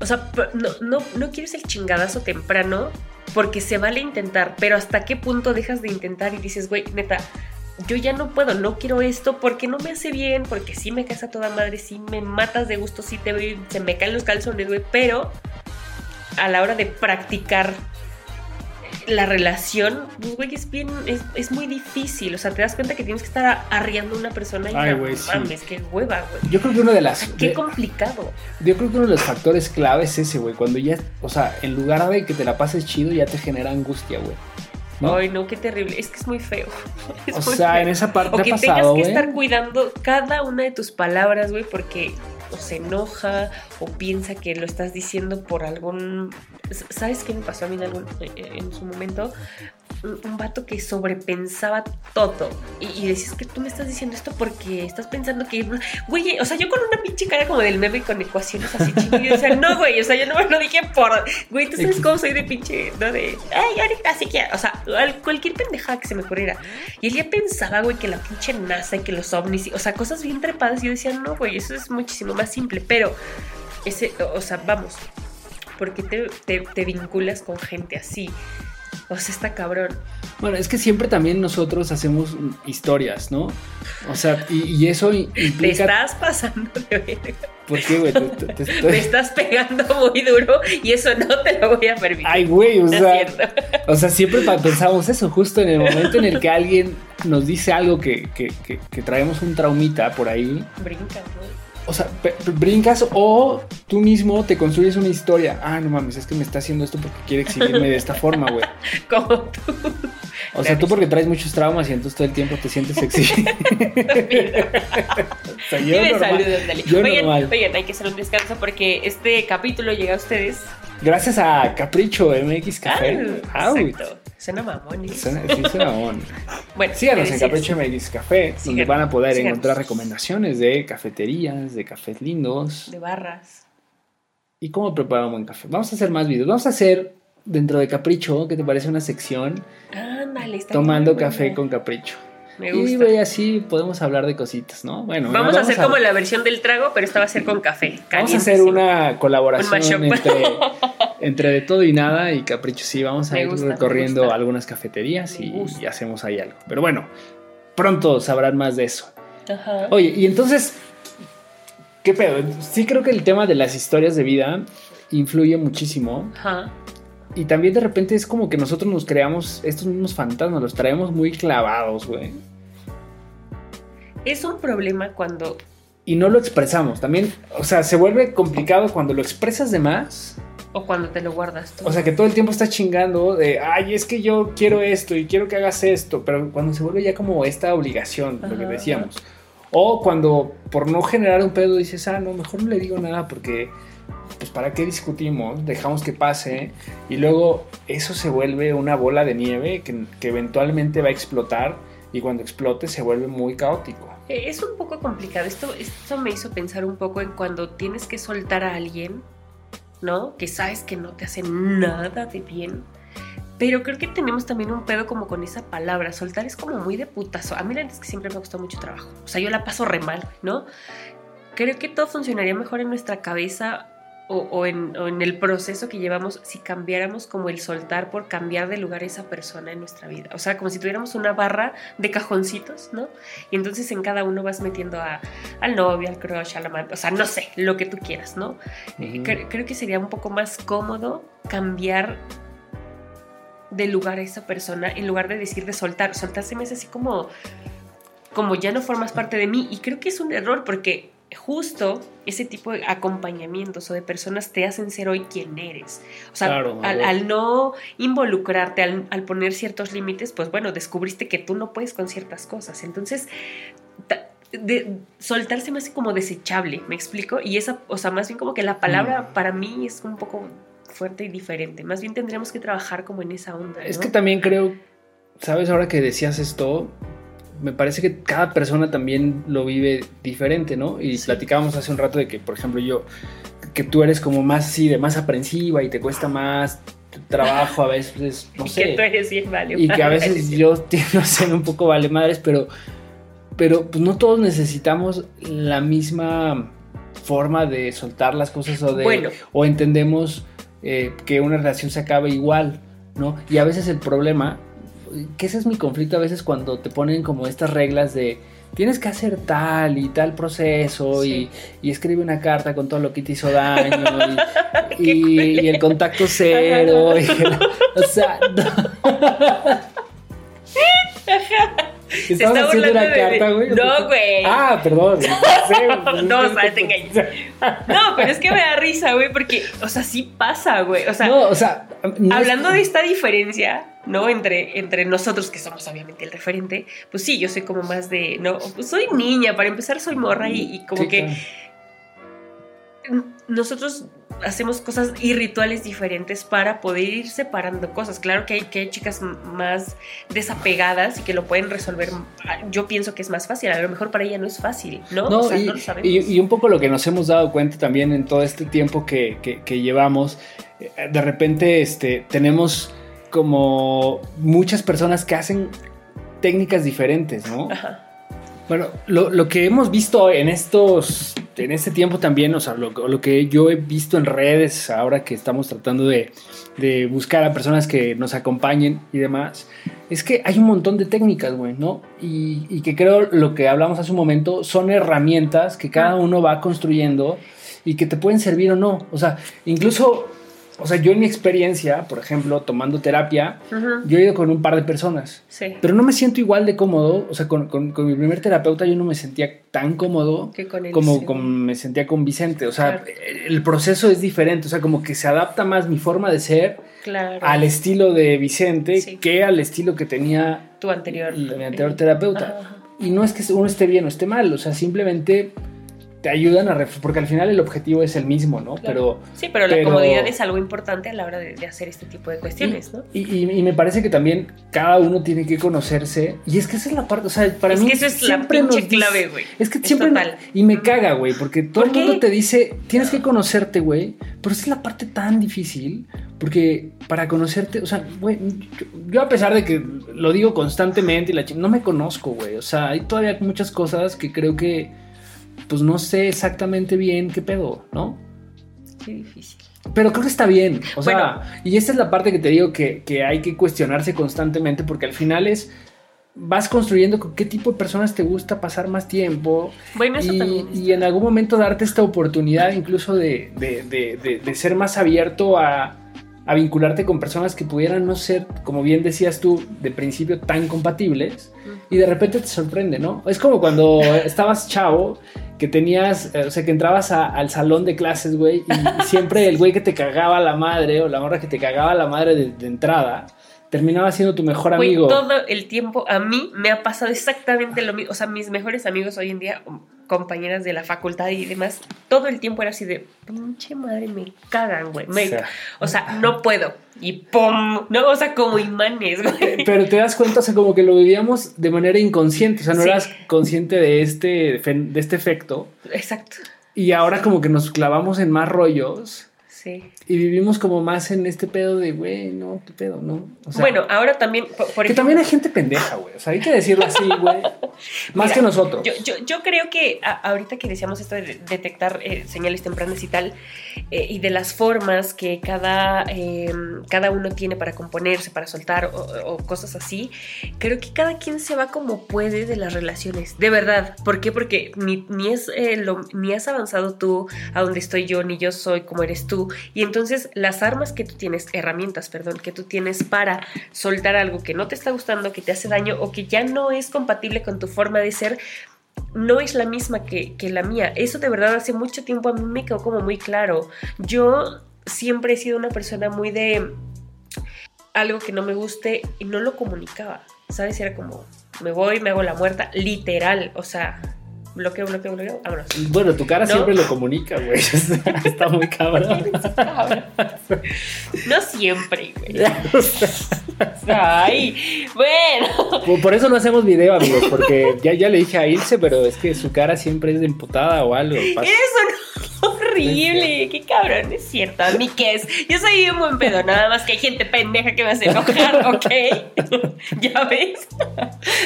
O sea, no, no, no quieres el chingadazo temprano porque se vale intentar, pero hasta qué punto dejas de intentar y dices, güey, neta, yo ya no puedo, no quiero esto porque no me hace bien, porque sí me casa toda madre, sí me matas de gusto, sí te se me caen los calzones, güey, pero a la hora de practicar la relación, pues, güey, es bien, es, muy difícil. O sea, te das cuenta que tienes que estar arriando a una persona y Ay, güey, mames, qué hueva, güey. Yo creo que uno de las. Qué complicado. Yo creo que uno de los factores clave es ese, güey. Cuando ya, o sea, en lugar de que te la pases chido, ya te genera angustia, güey. Ay, no, qué terrible. Es que es muy feo. o sea, en esa parte. O que tengas que estar cuidando cada una de tus palabras, güey, porque o se enoja o piensa que lo estás diciendo por algún... ¿Sabes qué me pasó a mí en, algún, en su momento? Un, vato que sobrepensaba todo. Y, y, decías que tú me estás diciendo esto porque estás pensando que, güey, o sea, yo con una pinche cara como del meme con ecuaciones así chingadas. O sea, no, güey, o sea, yo no me lo dije por, güey, tú sabes cómo soy de pinche, ¿no? De, ay, ahorita así que, o sea, cualquier pendejada que se me ocurriera. Y él ya pensaba, güey, que la pinche NASA y que los ovnis, o sea, cosas bien trepadas. Y yo decía, no, güey, eso es muchísimo más simple. Pero, ese, o sea, vamos, porque te, te, te vinculas con gente así? O sea, está cabrón. Bueno, es que siempre también nosotros hacemos historias, ¿no? O sea, y, eso implica... Te estás pasando de verga. ¿Por qué, güey? Te, estás pegando muy duro y eso no te lo voy a permitir. Ay, güey, o sea... O sea, siempre pensamos eso, justo en el momento en el que alguien nos dice algo que, que, que, que traemos un traumita por ahí. Brinca, güey o sea, brincas o tú mismo te construyes una historia. Ah, no mames, es que me está haciendo esto porque quiere exhibirme de esta forma, güey. Como tú. O sea, tú porque traes muchos traumas y entonces todo el tiempo te sientes exhibido. o sea, yo normal, yo oigan, oigan, hay que hacer un descanso porque este capítulo llega a ustedes Gracias a Capricho MX Café. Ah, exacto. Suena mamón. Suena, sí, suena mamón. bueno, síganos en Capricho MX Café, donde van a poder encontrar recomendaciones de cafeterías, de cafés lindos. De barras. ¿Y cómo preparar un buen café? Vamos a hacer más videos. Vamos a hacer dentro de Capricho, ¿qué te parece una sección? Ándale, está Tomando café con Capricho. Me gusta. Y así podemos hablar de cositas, ¿no? Bueno, vamos, a hacer como la versión del trago, pero esta va a ser con café. Vamos a hacer una colaboración entre, de todo y nada y capricho. Sí, vamos a ir recorriendo algunas cafeterías y, hacemos ahí algo. Pero bueno, pronto sabrán más de eso. Ajá. Oye, y entonces, ¿qué pedo? Sí creo que el tema de las historias de vida influye muchísimo. Ajá. Y también de repente es como que nosotros nos creamos estos mismos fantasmas, los traemos muy clavados, güey. Es un problema cuando... Y no lo expresamos. También, o sea, se vuelve complicado cuando lo expresas de más. O cuando te lo guardas O sea, que todo el tiempo estás chingando de, ay, es que yo quiero esto y quiero que hagas esto. Pero cuando se vuelve ya como esta obligación, lo que decíamos. O cuando por no generar un pedo dices, ah, no, mejor no le digo nada porque pues ¿para qué discutimos? Dejamos que pase y luego eso se vuelve una bola de nieve que, eventualmente va a explotar y cuando explote se vuelve muy caótico. Eh, es un poco complicado. Esto, esto me hizo pensar un poco en cuando tienes que soltar a alguien, ¿no? Que sabes que no te hace nada de bien. Pero creo que tenemos también un pedo como con esa palabra. Soltar es como muy de putazo. A mí la es que siempre me costó mucho trabajo. O sea, yo la paso re mal, ¿no? Creo que todo funcionaría mejor en nuestra cabeza o, en, el proceso que llevamos si cambiáramos como el soltar por cambiar de lugar esa persona en nuestra vida. O sea, como si tuviéramos una barra de cajoncitos, ¿no? Y entonces en cada uno vas metiendo a, al novio, al crush, a la amante, o sea, no sé, lo que tú quieras, ¿no? creo, que sería un poco más cómodo cambiar de lugar a esa persona en lugar de decir de soltar. Soltarse me es así como, como ya no formas parte de mí. Y creo que es un error porque justo ese tipo de acompañamientos o de personas te hacen ser hoy quien eres. O sea, al, no involucrarte, al, poner ciertos límites, pues bueno, descubriste que tú no puedes con ciertas cosas. Entonces, de, soltarse más como desechable, ¿me explico? Y esa, o sea, más bien como que la palabra mm. para mí es un poco fuerte y diferente. Más bien tendríamos que trabajar como en esa onda. Es que también creo, sabes, ahora que decías esto, me parece que cada persona también lo vive diferente, ¿no? Y platicábamos hace un rato de que, por ejemplo, yo, que tú eres como más así, de más aprensiva y te cuesta más trabajo a veces, no sé. Que tú eres bien vale Y que a veces yo tiendo a ser un poco vale madres, pero, pero pues no todos necesitamos la misma forma de soltar las cosas o de... O entendemos eh, que una relación se acabe igual, ¿no? Y a veces el problema que ese es mi conflicto a veces cuando te ponen como estas reglas de tienes que hacer tal y tal proceso y, escribe una carta con todo lo que te hizo daño y, el contacto cero. o sea, Se está haciendo una carta, güey? No, güey. Ah, perdón. No, o sea, te engañas. No, pero es que me da risa, güey, porque, o sea, sí pasa, güey. O sea, no, o sea hablando de esta diferencia, ¿no? Entre, entre nosotros, que somos obviamente el referente, pues sí, yo soy como más de, no, pues soy niña, para empezar soy morra y, como que nosotros hacemos cosas y rituales diferentes para poder ir separando cosas. Claro que hay, que chicas más desapegadas y que lo pueden resolver. Yo pienso que es más fácil. A lo mejor para ella no es fácil, ¿no? no, y, Y, un poco lo que nos hemos dado cuenta también en todo este tiempo que, que, llevamos, eh, de repente este, tenemos como muchas personas que hacen técnicas diferentes, ¿no? Ajá. Bueno, lo, lo, que hemos visto en estos, en este tiempo también, o sea, lo, lo, que yo he visto en redes ahora que estamos tratando de, de, buscar a personas que nos acompañen y demás, es que hay un montón de técnicas, güey, ¿no? Y, y, que creo lo que hablamos hace un momento son herramientas que cada uno va construyendo y que te pueden servir o no. O sea, incluso o sea, yo en mi experiencia, por ejemplo, tomando terapia, yo he ido con un par de personas. Sí. Pero no me siento igual de cómodo. O sea, con, con, mi primer terapeuta yo no me sentía tan cómodo como, como, me sentía con Vicente. O sea, el proceso es diferente. O sea, como que se adapta más mi forma de ser al estilo de Vicente que al estilo que tenía tu anterior, mi anterior terapeuta. Y no es que uno esté bien o esté mal. O sea, simplemente te ayudan a... Porque al final el objetivo es el mismo, ¿no? Pero, sí, pero, la comodidad es algo importante a la hora de, hacer este tipo de cuestiones, ¿no? Y, me parece que también cada uno tiene que conocerse. Y es que esa es la parte, o sea, para mí... Es que eso es la pinche clave, güey. Es que siempre... y me caga, güey, porque todo el mundo te dice, tienes que conocerte, güey. Pero esa es la parte tan difícil. Porque para conocerte, o sea, güey, yo, a pesar de que lo digo constantemente y la no me conozco, güey. O sea, hay todavía muchas cosas que creo que pues no sé exactamente bien qué pedo, ¿no? Qué difícil. Pero creo que está bien. O sea, y esta es la parte que te digo que, hay que cuestionarse constantemente porque al final es vas construyendo con qué tipo de personas te gusta pasar más tiempo. Bueno, eso y, también. Y en algún momento darte esta oportunidad incluso de, de ser más abierto a, a, vincularte con personas que pudieran no ser, como bien decías tú, de principio tan compatibles. Y de repente te sorprende, ¿no? Es como cuando estabas chavo que tenías, eh, o sea, que entrabas al salón de clases, güey, y siempre el güey que te cagaba la madre o la morra que te cagaba la madre de, entrada, terminaba siendo tu mejor amigo. todo el tiempo a mí me ha pasado exactamente lo mismo. O sea, mis mejores amigos hoy en día, compañeras de la facultad y demás, todo el tiempo era así de, pinche madre, me cagan, güey. O, sea, no puedo. Y ¡pum! No, o sea, como imanes, güey. Pero te das cuenta, o sea, como que lo vivíamos de manera inconsciente. O sea, no eras consciente de este, de este efecto. Exacto. Y ahora como que nos clavamos en más rollos y vivimos como más en este pedo de, güey, no, qué pedo, ¿no? bueno, ahora también, por, Que también hay gente pendeja, güey. O sea, hay que decirlo así, güey. más que nosotros. Yo, creo que ahorita que decíamos esto de detectar eh, señales tempranas y tal, eh, y de las formas que cada, em, cada uno tiene para componerse, para soltar o, cosas así, creo que cada quien se va como puede de las relaciones. De verdad. ¿Por qué? Porque ni, ni es, eh, lo, ni has avanzado tú a donde estoy yo, ni yo soy como eres tú. Y entonces las armas que tú tienes, herramientas, perdón, que tú tienes para soltar algo que no te está gustando, que te hace daño o que ya no es compatible con tu forma de ser, no es la misma que, que, la mía. Eso de verdad hace mucho tiempo a mí me quedó como muy claro. Yo siempre he sido una persona muy de algo que no me guste y no lo comunicaba. ¿Sabes? Era como, me voy, me hago la muerta, literal. O sea, bloqueo, bloqueo, bloqueo, vámonos. Bueno, tu cara siempre lo comunica, güey. Está muy cabrón. no siempre, güey. Ay, bueno. Por eso no hacemos video, amigos, porque ya, ya le dije a Ilse, pero es que su cara siempre es de emputada o algo. Eso no horrible, qué cabrón, es cierto, a mí qué es. Yo soy un buen pedo, nada más que hay gente pendeja que me hace enojar, ¿ok? ¿Ya ves?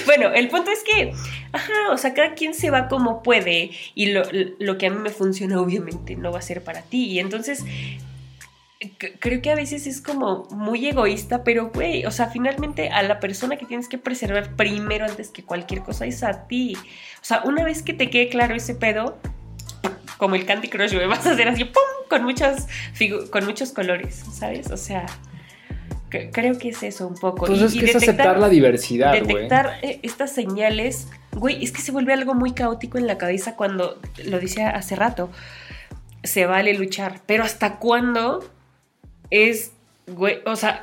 bueno, el punto es que, ajá, o sea, cada quien se va como puede y lo, lo que a mí me funciona obviamente no va a ser para ti. Y entonces creo que a veces es como muy egoísta, pero güey, o sea, finalmente a la persona que tienes que preservar primero antes que cualquier cosa es a ti. O sea, una vez que te quede claro ese pedo, como el Candy Crush, me vas a hacer así, ¡pum! Con, muchas con muchos colores, ¿sabes? O sea, creo que es eso un poco. Pues es que es aceptar la diversidad, güey. Detectar eh, estas señales, güey, es que se vuelve algo muy caótico en la cabeza cuando, lo decía hace rato, se vale luchar, pero ¿hasta cuándo es, güey, o sea,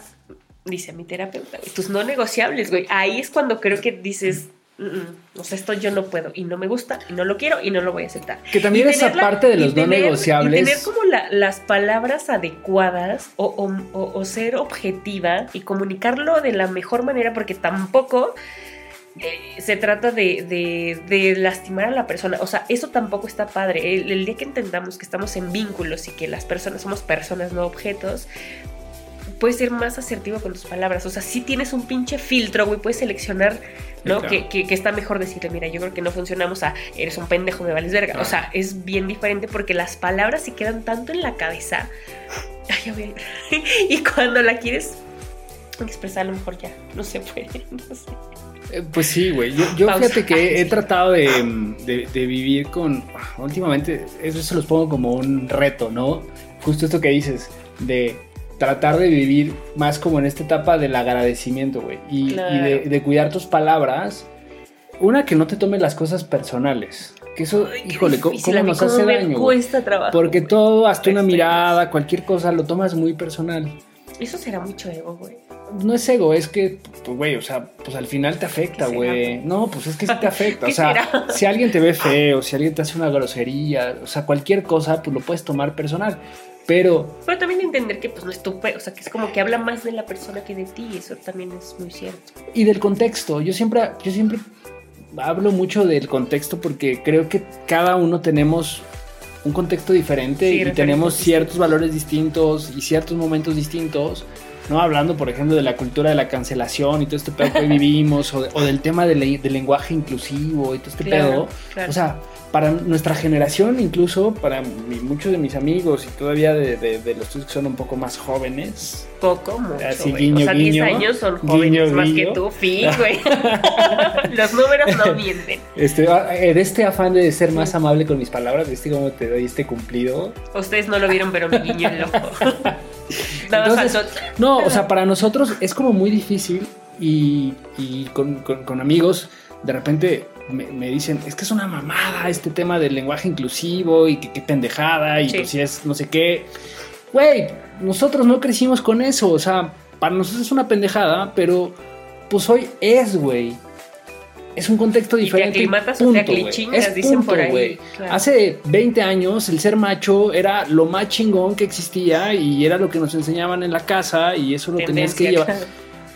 dice mi terapeuta, tus no negociables, güey, ahí es cuando creo que dices, o sea, esto yo no puedo y no me gusta y no lo quiero y no lo voy a aceptar. Que también es aparte de los no negociables. Y tener como las palabras adecuadas o, ser objetiva y comunicarlo de la mejor manera porque tampoco eh, se trata de, lastimar a la persona. O sea, eso tampoco está padre. El, el día que entendamos que estamos en vínculos y que las personas somos personas, no objetos, puedes ser más asertivo con tus palabras. O sea, si tienes un pinche filtro, güey, puedes seleccionar, ¿no? que, que, está mejor decirle, mira, yo creo que no funcionamos a, eres un pendejo, me vales verga. O sea, es bien diferente porque las palabras se quedan tanto en la cabeza. Ay, ya voy y cuando la quieres expresar, a lo mejor ya no se puede, no sé. Eh, pues sí, güey. Yo, fíjate que he tratado de, de, vivir con. Últimamente, eso se los pongo como un reto, ¿no? Justo esto que dices, de tratar de vivir más como en esta etapa del agradecimiento, güey. Y, de, cuidar tus palabras. Una, que no te tomes las cosas personales. Que eso, híjole, ¿cómo, nos hace daño? Cuesta trabajo. Porque todo, hasta una mirada, cualquier cosa, lo tomas muy personal. Eso será mucho ego, güey. No es ego, es que, pues, güey, o sea, pues al final te afecta, güey. No, pues es que sí te afecta. o sea, si alguien te ve feo, si alguien te hace una grosería, o sea, cualquier cosa, pues lo puedes tomar personal. Pero. Pero también entender que pues no es tu. O sea, que es como que habla más de la persona que de ti. Eso también es muy cierto. Y del contexto. Yo siempre, yo siempre hablo mucho del contexto porque creo que cada uno tenemos un contexto diferente y tenemos ciertos valores distintos y ciertos momentos distintos. ¿no? Hablando, por ejemplo, de la cultura de la cancelación y todo este pedo que vivimos, o, del tema del, lenguaje inclusivo y todo este pedo. O sea, para nuestra generación, incluso para muchos de mis amigos y todavía de, los tuyos que son un poco más jóvenes. Poco, mucho. Así, guiño, o sea, 10 años son jóvenes más que tú, fin, güey. los números no mienten. Este, ah, en este afán de ser más amable con mis palabras, ¿viste cómo te doy este cumplido? Ustedes no lo vieron, pero mi guiño el ojo. no, o sea, para nosotros es como muy difícil y, con, con amigos, de repente me, dicen, es que es una mamada este tema del lenguaje inclusivo y que qué pendejada y pues si es no sé qué. Güey, nosotros no crecimos con eso, o sea, para nosotros es una pendejada, pero pues hoy es, güey. Es un contexto diferente. Y te punto, es dicen por ahí. Hace 20 años el ser macho era lo más chingón que existía y era lo que nos enseñaban en la casa y eso lo tenías que llevar.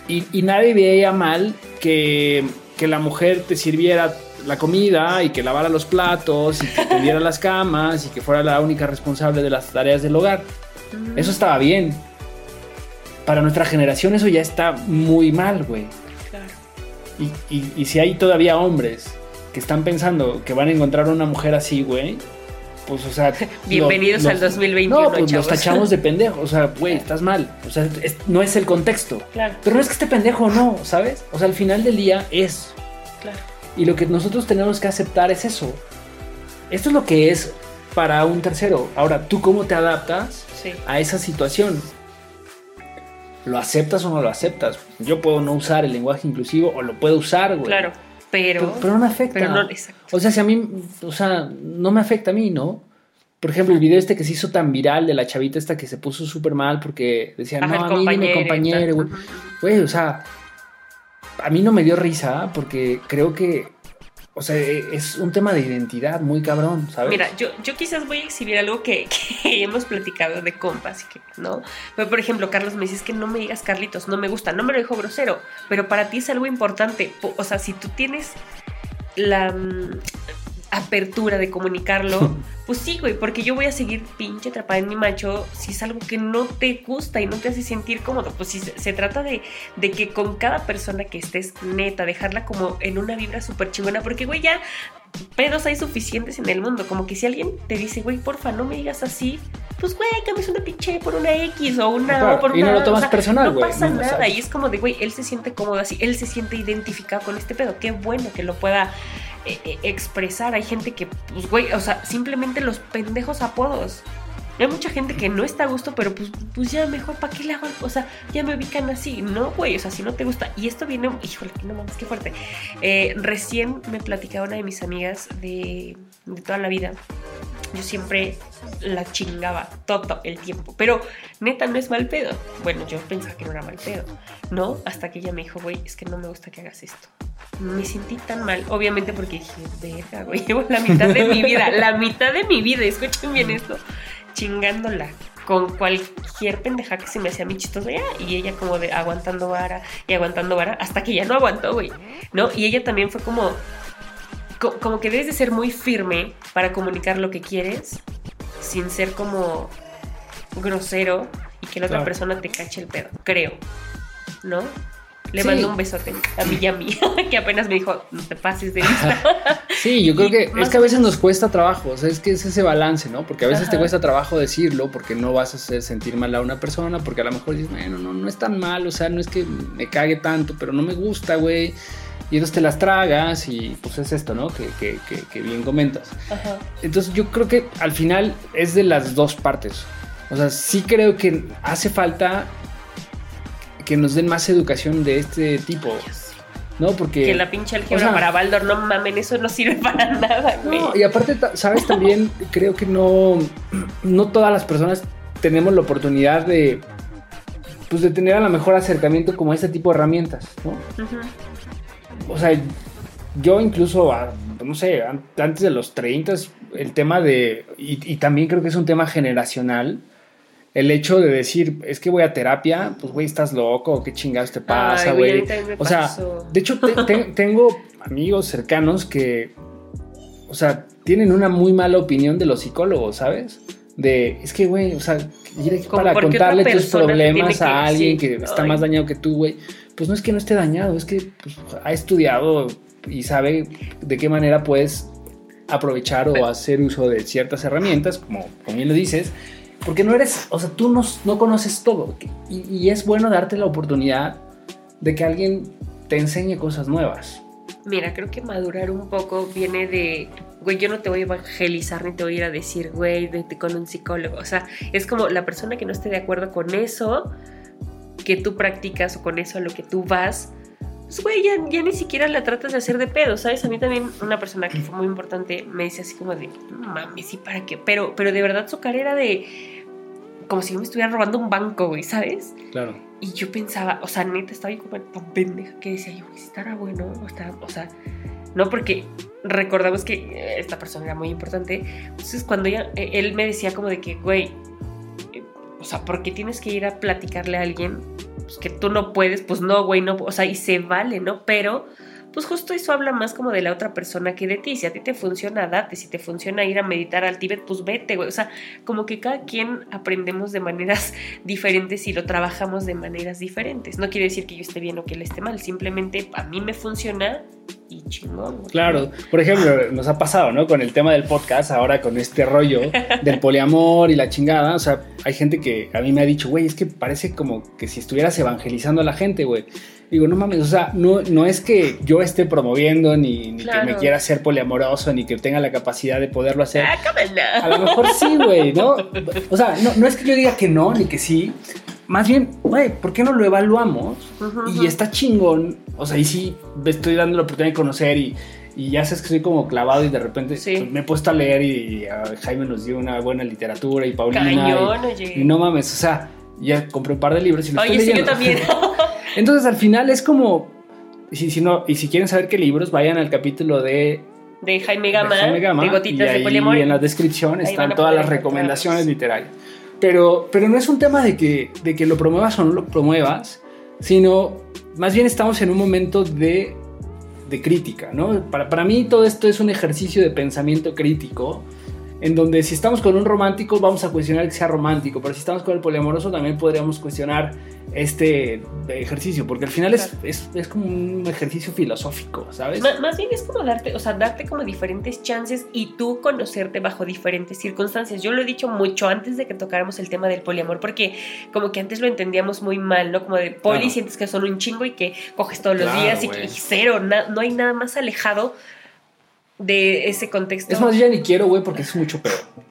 Y, y nadie veía mal que que la mujer te sirviera la comida y que lavara los platos y que tuviera las camas y que fuera la única responsable de las tareas del hogar. Eso estaba bien. Para nuestra generación eso ya está muy mal, güey. Claro. Y, si hay todavía hombres que están pensando que van a encontrar una mujer así, güey, pues, o sea... Bienvenidos al 2021, No, pues los tachamos de pendejo. O sea, güey, estás mal. O sea, no es el contexto. Claro. Pero no es que esté pendejo no, ¿sabes? O sea, al final del día es. Claro. Y lo que nosotros tenemos que aceptar es eso. Esto es lo que es para un tercero. Ahora, ¿tú cómo te adaptas a esa situación? ¿Lo aceptas o no lo aceptas? Yo puedo no usar el lenguaje inclusivo o lo puedo usar, güey. Claro. Pero, pero, no me afecta. Pero no, o sea, si a mí, o sea, no me afecta a mí, ¿no? Por ejemplo, el video este que se hizo tan viral de la chavita esta que se puso súper mal porque decía, no, a mí dime compañero, güey. Güey, o sea, a mí no me dio risa porque creo que o sea, e, es un tema de identidad muy cabrón, ¿sabes? Mira, yo, yo quizás voy a exhibir algo que, hemos platicado de compas, que, ¿no? Pero, por ejemplo, Carlos me dice que no me digas Carlitos, no me gusta, no me lo dijo grosero, pero para ti es algo importante. O sea, si tú tienes la, mm, apertura de comunicarlo, pues sí, güey, porque yo voy a seguir pinche atrapada en mi macho si es algo que no te gusta y no te hace sentir cómodo. Pues si se, trata de, de, que con cada persona que estés neta, dejarla como en una vibra súper chingona, porque, güey, ya pedos hay suficientes en el mundo. Como que si alguien te dice, güey, porfa, no me digas así, pues, güey, cambies una pinche por una X o una O por una. Y no lo tomas personal, güey. No pasa nada. Y es como de, güey, él se siente cómodo así, él se siente identificado con este pedo. Qué bueno que lo pueda eh, eh, expresar. Hay gente que, pues, güey, o sea, simplemente los pendejos apodos. Hay mucha gente que no está a gusto, pero pues, pues ya mejor, ¿para qué le hago? O sea, ya me ubican así. No, güey, o sea, si no te gusta. Y esto viene, híjole, no mames, qué fuerte. Eh, recién me platicaba una de mis amigas de, de toda la vida. Yo siempre la chingaba todo el tiempo. Pero neta, no es mal pedo. Bueno, yo pensaba que no era mal pedo, ¿no? Hasta que ella me dijo, güey, es que no me gusta que hagas esto me sentí tan mal, obviamente porque dije, verga, güey, llevo la mitad de mi vida, la mitad de mi vida, escuchen bien esto, chingándola con cualquier pendeja que se me hacía mi chistoso ya, y ella como de aguantando vara y aguantando vara hasta que ya no aguantó, güey, ¿no? Y ella también fue como, como que debes de ser muy firme para comunicar lo que quieres sin ser como grosero y que la otra persona te cache el pedo, creo, ¿no? Le mando un besote a mí y a mí, que apenas me dijo, no te pases de vista. sí, yo creo que es que a veces nos cuesta trabajo, o sea, es que es ese balance, ¿no? Porque a veces te cuesta trabajo decirlo, porque no vas a hacer sentir mal a una persona, porque a lo mejor dices, bueno, no, no es tan mal, o sea, no es que me cague tanto, pero no me gusta, güey. Y entonces te las tragas y pues es esto, ¿no? Que, que, que, bien comentas. Entonces yo creo que al final es de las dos partes. O sea, sí creo que hace falta que nos den más educación de este tipo. ¿no? Porque. Que la pinche álgebra para Baldor, no mamen, eso no sirve para nada, güey. No, y aparte, ¿sabes? También creo que no. No todas las personas tenemos la oportunidad de. Pues de tener a lo mejor acercamiento como este tipo de herramientas, ¿no? O sea, yo incluso, no sé, antes de los 30, el tema de. y también creo que es un tema generacional el hecho de decir, es que voy a terapia, pues güey, estás loco, qué chingados te pasa, güey. O sea, de hecho, tengo amigos cercanos que, o sea, tienen una muy mala opinión de los psicólogos, ¿sabes? De, es que, güey, o sea, para contarle tus problemas a alguien que está más dañado que tú, güey. Pues no es que no esté dañado, es que pues, ha estudiado y sabe de qué manera puedes aprovechar o hacer uso de ciertas herramientas, como, como bien lo dices, porque no eres, o sea, tú no, no conoces todo. Y, es bueno darte la oportunidad de que alguien te enseñe cosas nuevas. Mira, creo que madurar un poco viene de, güey, yo no te voy a evangelizar ni te voy a ir a decir, güey, vete con un psicólogo. O sea, es como la persona que no esté de acuerdo con eso que tú practicas o con eso a lo que tú vas, pues, güey, ya, ya, ni siquiera la tratas de hacer de pedo, ¿sabes? A mí también una persona que fue muy importante me dice así como de, mami, sí, ¿para qué? Pero, pero de verdad su carrera de como si yo me estuviera robando un banco, güey, ¿sabes? Claro. Y yo pensaba, o sea, neta, estaba yo como tan pendeja que decía yo, si estará bueno, o, o sea, no, porque recordamos que esta persona era muy importante. Entonces, cuando ella, e, él me decía como de que, güey, o sea, ¿por qué tienes que ir a platicarle a alguien pues, que tú no puedes? Pues no, güey, no, o sea, y se vale, ¿no? Pero pues justo eso habla más como de la otra persona que de ti. Si a ti te funciona, date. Si te funciona ir a meditar al Tíbet, pues vete, güey. O sea, como que cada quien aprendemos de maneras diferentes y lo trabajamos de maneras diferentes. No quiere decir que yo esté bien o que él esté mal. Simplemente a mí me funciona y chingón. Claro, por ejemplo, nos ha pasado, ¿no? Con el tema del podcast, ahora con este rollo del poliamor y la chingada. O sea, hay gente que a mí me ha dicho, güey, es que parece como que si estuvieras evangelizando a la gente, güey. Digo, no mames, o sea, no, no es que yo esté promoviendo, ni, que me quiera ser poliamoroso, ni que tenga la capacidad de poderlo hacer. Ah, a lo mejor sí, güey, ¿no? O sea, no, no es que yo diga que no, ni que sí, más bien, güey, ¿por qué no lo evaluamos? y está chingón, o sea, y sí, me estoy dando la oportunidad de conocer y, y ya sabes que soy como clavado y de repente pues, me he puesto a leer y, Jaime nos dio una buena literatura y Paulina. y, no mames, o sea, ya compré un par de libros y los estoy leyendo. yo también. Entonces al final es como, si, si no, y si quieren saber qué libros, vayan al capítulo de de Jaime Gama, de, Jaime Gama, Gotitas y de Y en la descripción están todas las recomendaciones literarias. Pero, pero no es un tema de que, de que lo promuevas o no lo promuevas, sino más bien estamos en un momento de, de crítica, ¿no? Para, para mí todo esto es un ejercicio de pensamiento crítico en donde si estamos con un romántico vamos a cuestionar que sea romántico, pero si estamos con el poliamoroso también podríamos cuestionar este ejercicio, porque al final es, es, como un ejercicio filosófico, ¿sabes? más bien es como darte, o sea, darte como diferentes chances y tú conocerte bajo diferentes circunstancias. Yo lo he dicho mucho antes de que tocáramos el tema del poliamor, porque como que antes lo entendíamos muy mal, ¿no? Como de poli sientes que son un chingo y que coges todos los días y que cero, no hay nada más alejado de ese contexto. Es más, ya ni quiero, güey, porque es mucho peor.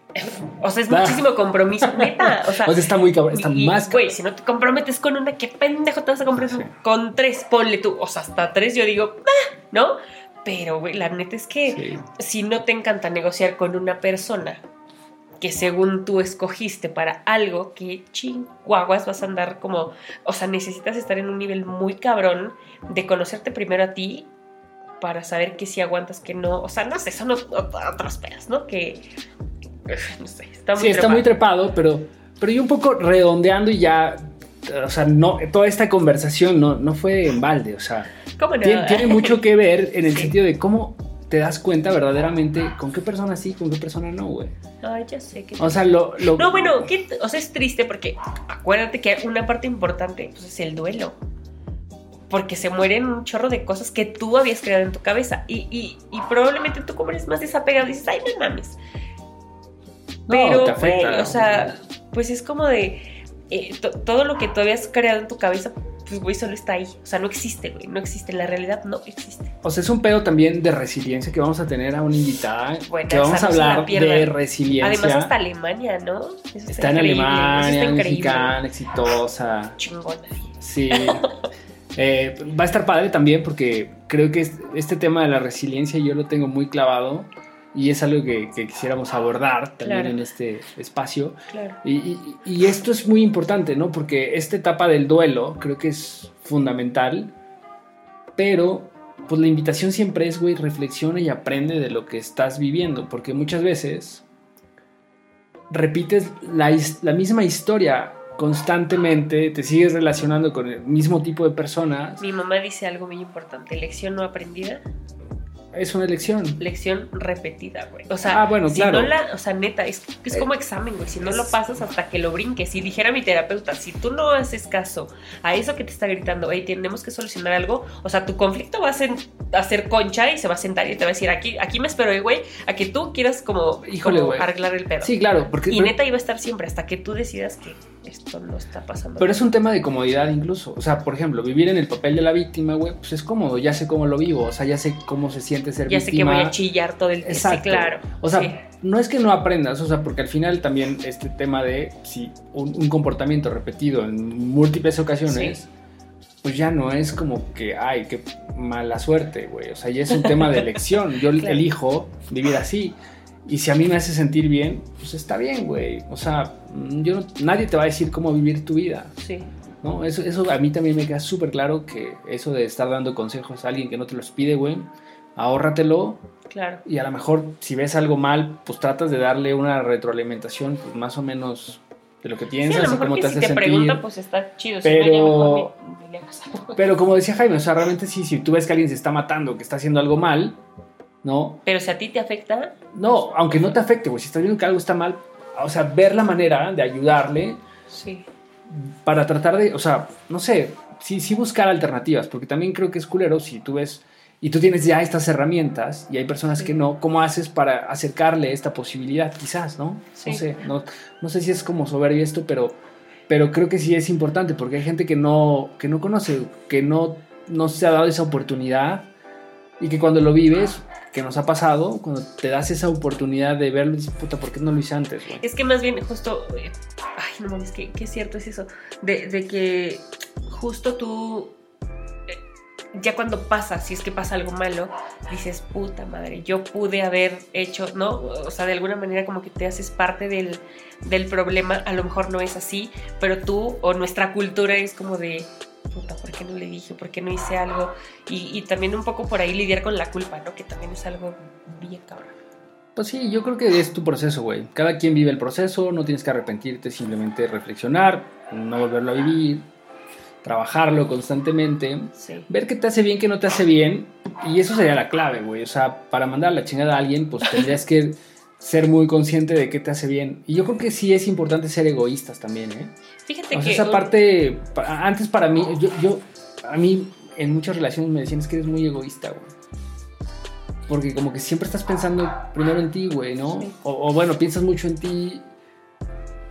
O sea, es muchísimo compromiso, neta. O sea, está muy cabrón, está más Güey, si no te comprometes con una, ¿qué pendejo te vas a comprometer con tres? Ponle tú, o sea, hasta tres yo digo, ah", ¿no? Pero, güey, la neta es que si no te encanta negociar con una persona que según tú escogiste para algo, que chinguaguas vas a andar como, o sea, necesitas estar en un nivel muy cabrón de conocerte primero a ti para saber que si aguantas, que no. O sea, no sé, son otras peras, ¿no? Que. No sé, está muy Sí, está muy trepado, pero, pero yo un poco redondeando y ya. O sea, no, toda esta conversación no, no fue en balde, o sea. ¿Cómo no? tiene, mucho que ver en el sentido de cómo te das cuenta verdaderamente con qué persona sí, con qué persona no, güey. Ay, ya sé que. O sea, lo. No, bueno, o sea, es triste porque acuérdate que una parte importante pues, es el duelo porque se mueren un chorro de cosas que tú habías creado en tu cabeza. Y, y, y probablemente tú como eres más desapegado dices, ay, no mames. Pero, o sea, pues es como de eh, todo lo que tú habías creado en tu cabeza, pues, güey, solo está ahí. O sea, no existe, güey, no existe. La realidad no existe. O sea, es un pedo también de resiliencia que vamos a tener a una invitada. que vamos a hablar de resiliencia. Además, hasta Alemania, ¿no? está, en Alemania, mexicana, exitosa. Chingona. Sí. Eh, va a estar padre también porque creo que este tema de la resiliencia yo lo tengo muy clavado y es algo que, quisiéramos abordar también en este espacio. Y, esto es muy importante, ¿no? Porque esta etapa del duelo creo que es fundamental, pero pues la invitación siempre es, güey, reflexiona y aprende de lo que estás viviendo, porque muchas veces repites la, la misma historia constantemente te sigues relacionando con el mismo tipo de personas. Mi mamá dice algo muy importante, lección no aprendida es una lección. Lección repetida, güey. O sea, ah, bueno, si no la, o sea, neta, es, es como examen, güey. Si no lo pasas hasta que lo brinques. Si dijera mi terapeuta, si tú no haces caso a eso que te está gritando, hey, tenemos que solucionar algo, o sea, tu conflicto va a ser hacer concha y se va a sentar y te va a decir, aquí, aquí me espero, güey, a que tú quieras como, Híjole, arreglar el pedo. Sí, claro. Porque, y neta iba a estar siempre hasta que tú decidas que esto no está pasando. Pero es un tema de comodidad incluso. O sea, por ejemplo, vivir en el papel de la víctima, güey, pues es cómodo. Ya sé cómo lo vivo. O sea, ya sé cómo se siente ser víctima. Ya sé que voy a chillar todo el tiempo. Sí, claro. O sea, no es que no aprendas, o sea, porque al final también este tema de si un, comportamiento repetido en múltiples ocasiones. Pues ya no es como que, ay, qué mala suerte, güey. O sea, ya es un tema de elección. Yo elijo vivir así. Y si a mí me hace sentir bien, pues está bien, güey. O sea, mm, yo nadie te va a decir cómo vivir tu vida. Sí. ¿no? Eso, eso a mí también me queda súper claro que eso de estar dando consejos a alguien que no te los pide, güey, ahórratelo. Claro. Y a lo mejor si ves algo mal, pues tratas de darle una retroalimentación, pues más o menos de lo que piensas o cómo te hace si te pregunta, pues está chido. Pero, pero como decía Jaime, o sea, realmente sí, si tú ves que alguien se está matando, que está haciendo algo mal, ¿no? Pero si a ti te afecta. No, aunque no te afecte, güey. Si estás viendo que algo está mal, o sea, ver la manera de ayudarle. Sí. Para tratar de, o sea, no sé, sí, sí buscar alternativas, porque también creo que es culero si tú ves y tú tienes ya estas herramientas y hay personas que no, ¿cómo haces para acercarle esta posibilidad? Quizás, ¿no? No sé, no, no sé si es como soberbio esto, pero, pero creo que sí es importante porque hay gente que no, que no conoce, que no, no se ha dado esa oportunidad y que cuando lo vives que nos ha pasado, cuando te das esa oportunidad de verlo, dices, puta, ¿por qué no lo hice antes? Es que más bien, justo, eh, ay, no mames, qué, qué cierto es eso. De, de que justo tú ya cuando pasa, si es que pasa algo malo, dices, puta madre, yo pude haber hecho, ¿no? O sea, de alguna manera como que te haces parte del, del problema, a lo mejor no es así, pero tú o nuestra cultura es como de, puta, ¿por qué no le dije? ¿Por qué no hice algo? Y, y también un poco por ahí lidiar con la culpa, ¿no? Que también es algo bien cabrón. Pues sí, yo creo que es tu proceso, güey. Cada quien vive el proceso, no tienes que arrepentirte, simplemente reflexionar, no volverlo a vivir, trabajarlo constantemente, ver qué te hace bien, qué no te hace bien, y eso sería la clave, güey. O sea, para mandar la chingada a alguien, pues tendrías que ser muy consciente de qué te hace bien. Y yo creo que sí es importante ser egoístas también, ¿eh? Fíjate o sea, que... esa parte, antes para mí, yo, yo, a mí en muchas relaciones me decían es que eres muy egoísta, güey. Porque como que siempre estás pensando primero en ti, güey, ¿no? O, o, bueno, piensas mucho en ti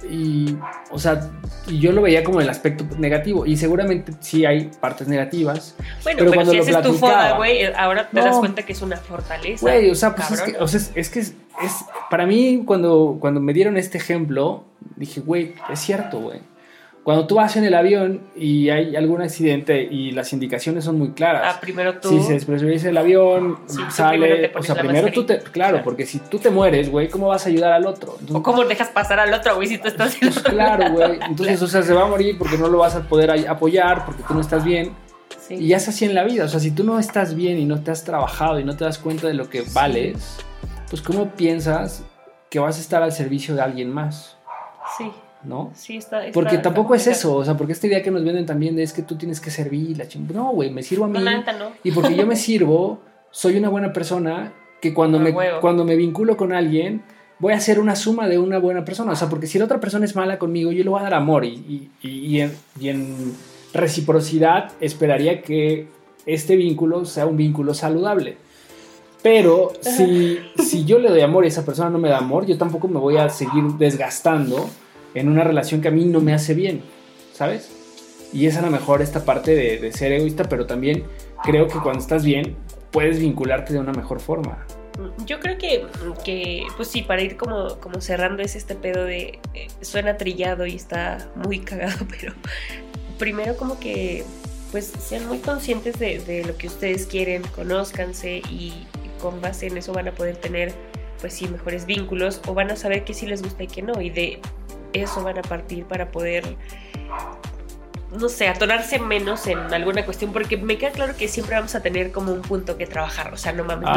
y, o sea, yo lo veía como el aspecto negativo. Y seguramente sí hay partes negativas. Bueno, pero, cuando si esa es tu foda, güey, ahora te no, das cuenta que es una fortaleza. Güey, o sea, pues es que, o sea, es, que es, es, para mí, cuando, cuando me dieron este ejemplo, dije, güey, es cierto, güey. Cuando tú vas en el avión y hay algún accidente y las indicaciones son muy claras. Ah, primero tú. Si se despresuriza el avión, sí, sale. O sea, primero tú te. Claro, claro, porque si tú te mueres, güey, ¿cómo vas a ayudar al otro? Entonces, o cómo dejas pasar al otro, güey, si tú estás pues, Claro, güey. Entonces, o sea, se va a morir porque no lo vas a poder apoyar, porque tú no estás bien. Sí. Y ya es así en la vida. O sea, si tú no estás bien y no te has trabajado y no te das cuenta de lo que vales, pues, ¿cómo piensas que vas a estar al servicio de alguien más? Sí. ¿No? Sí, está. está porque está tampoco es eso, o sea, porque esta idea que nos venden también de es que tú tienes que servir, la ching... No, güey, me sirvo a mí. No. Y porque yo me sirvo, soy una buena persona que cuando, me, huevo. cuando me vinculo con alguien, voy a ser una suma de una buena persona. O sea, porque si la otra persona es mala conmigo, yo le voy a dar amor y, y, y, y en, y en reciprocidad esperaría que este vínculo sea un vínculo saludable. Pero si, si yo le doy amor y esa persona no me da amor, yo tampoco me voy a seguir desgastando en una relación que a mí no me hace bien, ¿sabes? Y es a lo mejor esta parte de, de, ser egoísta, pero también creo que cuando estás bien puedes vincularte de una mejor forma. Yo creo que, que pues sí, para ir como, como cerrando es este pedo de, eh, suena trillado y está muy cagado, pero primero como que pues sean muy conscientes de, de lo que ustedes quieren, conózcanse y, y con base en eso van a poder tener pues sí mejores vínculos o van a saber qué sí les gusta y qué no y de eso van a partir para poder, no sé, atorarse menos en alguna cuestión, porque me queda claro que siempre vamos a tener como un punto que trabajar, o sea, no mames, Ah,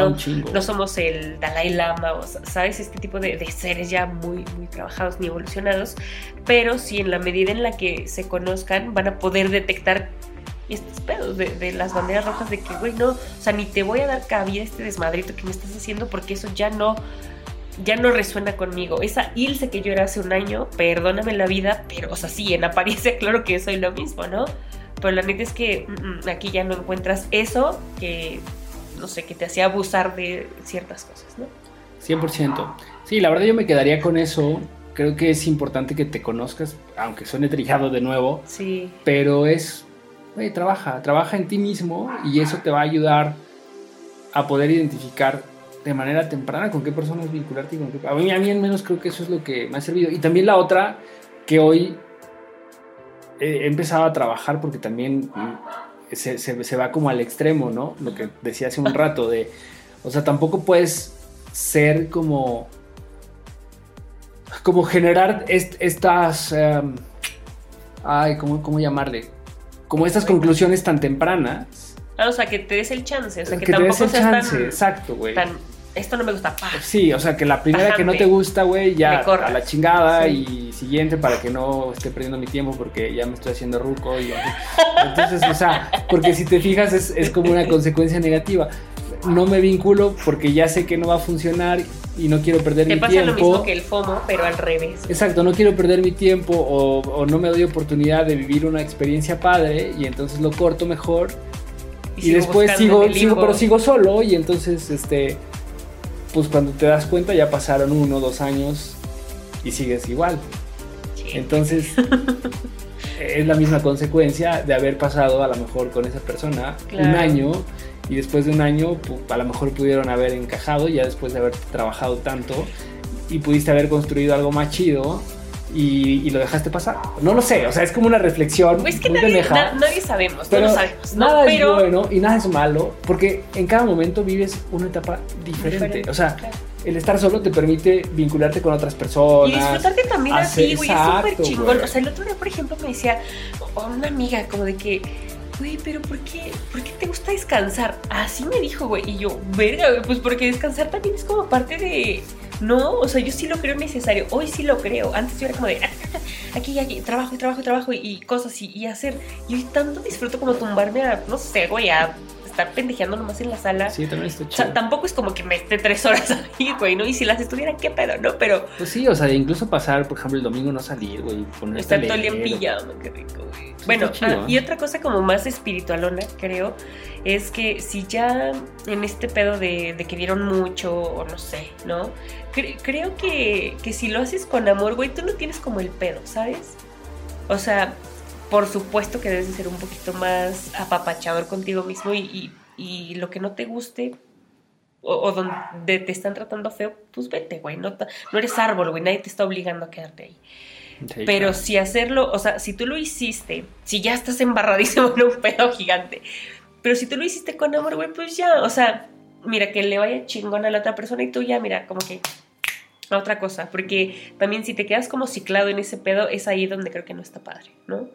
no, somos el Dalai Lama, o sa- sabes, este tipo de, de seres ya muy, muy trabajados ni evolucionados, pero si en la medida en la que se conozcan van a poder detectar estos pedos de, de las banderas rojas de que, güey, no, o sea, ni te voy a dar cabida a este desmadrito que me estás haciendo porque eso ya no, ya no resuena conmigo. Esa Ilse que yo era hace un año, perdóname la vida, pero, o sea, sí, en apariencia, claro que soy lo mismo, ¿no? Pero la neta es que mm, mm, aquí ya no encuentras eso que, no sé, que te hacía abusar de ciertas cosas, ¿no? 100%. Sí, la verdad yo me quedaría con eso. Creo que es importante que te conozcas, aunque suene trillado de nuevo, Sí, pero es, güey, trabaja, trabaja en ti mismo y eso te va a ayudar a poder identificar de manera temprana con qué personas vincularte y con qué... A mí, a mí al menos creo que eso es lo que me ha servido. Y también la otra, que hoy he empezado a trabajar porque también mm, se, se, se va como al extremo, ¿no? Lo que decía hace un rato de... O sea, tampoco puedes ser como... Como generar est estas... Um, ay, ¿cómo, ¿cómo llamarle? Como estas conclusiones tan tempranas. Ah, o sea, que te des el chance, o sea, que, que te des tampoco el seas chance, tan, exacto, güey. tan, esto no me gusta, pa. Sí, o sea, que la primera que no te gusta, güey, ya a la chingada Sí. y siguiente para que no esté perdiendo mi tiempo porque ya me estoy haciendo ruco y entonces, o sea, porque si te fijas es, es como una consecuencia negativa. No me vinculo porque ya sé que no va a funcionar y no quiero perder Te mi pasa tiempo. lo mismo que el FOMO, pero al revés. Exacto, no quiero perder mi tiempo o, o no me doy oportunidad de vivir una experiencia padre y entonces lo corto mejor y, sigo después sigo, sigo, pero sigo solo y entonces este pues cuando te das cuenta ya pasaron uno dos años y sigues igual Sí. entonces es la misma consecuencia de haber pasado a lo mejor con esa persona un año y después de un año a lo mejor pudieron haber encajado ya después de haber trabajado tanto y pudiste haber construido algo más chido y, lo dejaste pasar. No lo sé, o sea, es como una reflexión. Es que nadie, nadie, sabemos, pero no sabemos. Nada es bueno y nada es malo, porque en cada momento vives una etapa diferente. o sea, el estar solo te permite vincularte con otras personas. Y disfrutarte también así, güey. Es súper chingón. O sea, el otro día, por ejemplo, me decía una amiga como de que güey, pero ¿por qué, ¿por qué te gusta descansar? Así me dijo, güey. Y yo, verga, güey, pues porque descansar también es como parte de. No, o sea, yo sí lo creo necesario. Hoy sí lo creo. Antes yo era como de aquí, aquí, trabajo y trabajo y trabajo y, cosas y, y, hacer. Y hoy tanto disfruto como tumbarme a, no sé, güey, a estar pendejeando nomás en la sala. Sí, también estoy chido. O sea, tampoco es como que me esté tres horas ahí, güey, ¿no? Y si las estuviera, qué pedo, ¿no? Pero. Pues sí, o sea, incluso pasar, por ejemplo, el domingo no salir, güey. Estar todo el día en pijama, qué rico, güey. bueno, ah, y otra cosa como más espiritualona, creo, es que si ya en este pedo de, de que vieron mucho, o no sé, ¿no? creo que, que si lo haces con amor, güey, tú no tienes como el pedo, ¿sabes? O sea, por supuesto que debes de ser un poquito más apapachador contigo mismo y, lo que no te guste o, donde te están tratando feo, pues vete, güey. No, no eres árbol, güey. Nadie te está obligando a quedarte ahí. Pero si hacerlo, o sea, si tú lo hiciste, si ya estás embarradísimo en un pedo gigante, pero si tú lo hiciste con amor, güey, pues ya, o sea, mira, que le vaya chingón a la otra persona y tú ya, mira, como que a otra cosa, porque también si te quedas como ciclado en ese pedo, es ahí donde creo que no está padre, ¿no?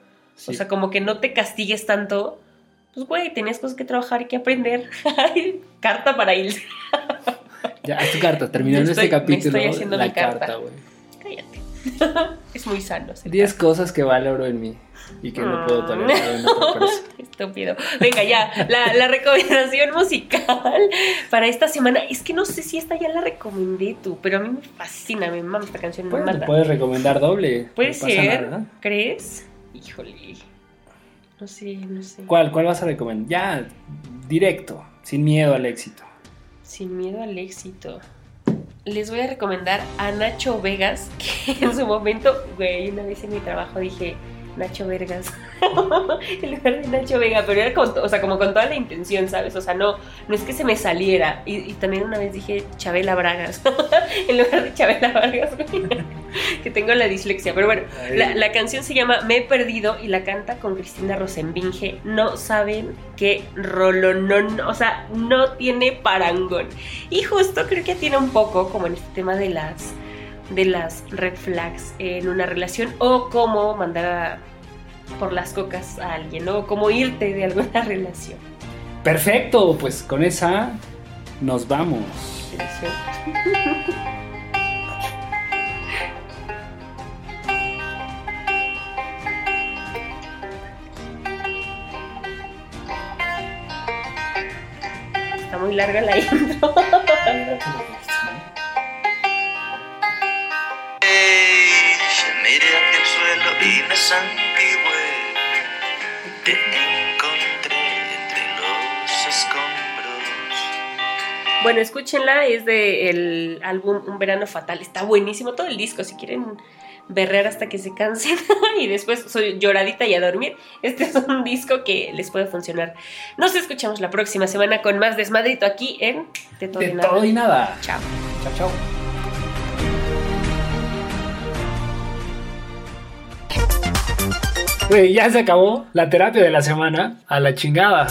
O sea, como que no te castigues tanto. Pues, güey, tenías cosas que trabajar y que aprender. carta para ir. ya, es tu carta. Terminando este capítulo. Me estoy haciendo la carta, güey. Cállate. es muy sano. 10 cosas que valoro en mí y que no puedo tolerar en otra persona. Estúpido. Venga, ya, la, la, recomendación musical para esta semana. Es que no sé si esta ya la recomendé tú, pero a mí me fascina, me mama esta canción. me Puedes recomendar doble. Puede ser, ¿crees? Híjole. No sé, no sé. ¿Cuál? ¿Cuál vas a recomendar? Ya, directo, sin miedo al éxito. Sin miedo al éxito. Les voy a recomendar a Nacho Vegas, que en su momento, güey, una vez en mi trabajo dije, Nacho Vergas en lugar de Nacho Vega, pero era con, o sea, como con toda la intención, ¿sabes? O sea, no, no es que se me saliera. Y, también una vez dije Chabela Bragas en lugar de Chabela Vargas, que tengo la dislexia. Pero bueno, la, canción se llama Me he perdido y la canta con Cristina Rosenbinge. No saben qué rolonón, o sea, no tiene parangón. Y justo creo que tiene un poco como en este tema de las de las red flags en una relación o cómo mandar por las cocas a alguien o cómo irte de alguna relación. Perfecto, pues con esa nos vamos. Está muy larga la intro. Te encontré entre los escombros. Bueno, escúchenla, es del álbum Un Verano Fatal. Está buenísimo todo el disco, si quieren berrear hasta que se cansen y después soy lloradita y a dormir. Este es un disco que les puede funcionar. Nos escuchamos la próxima semana con más desmadrito aquí en De Todo, y, nada. todo y Nada. Chao. Chao, chao. Ya se acabó la terapia de la semana a la chingada.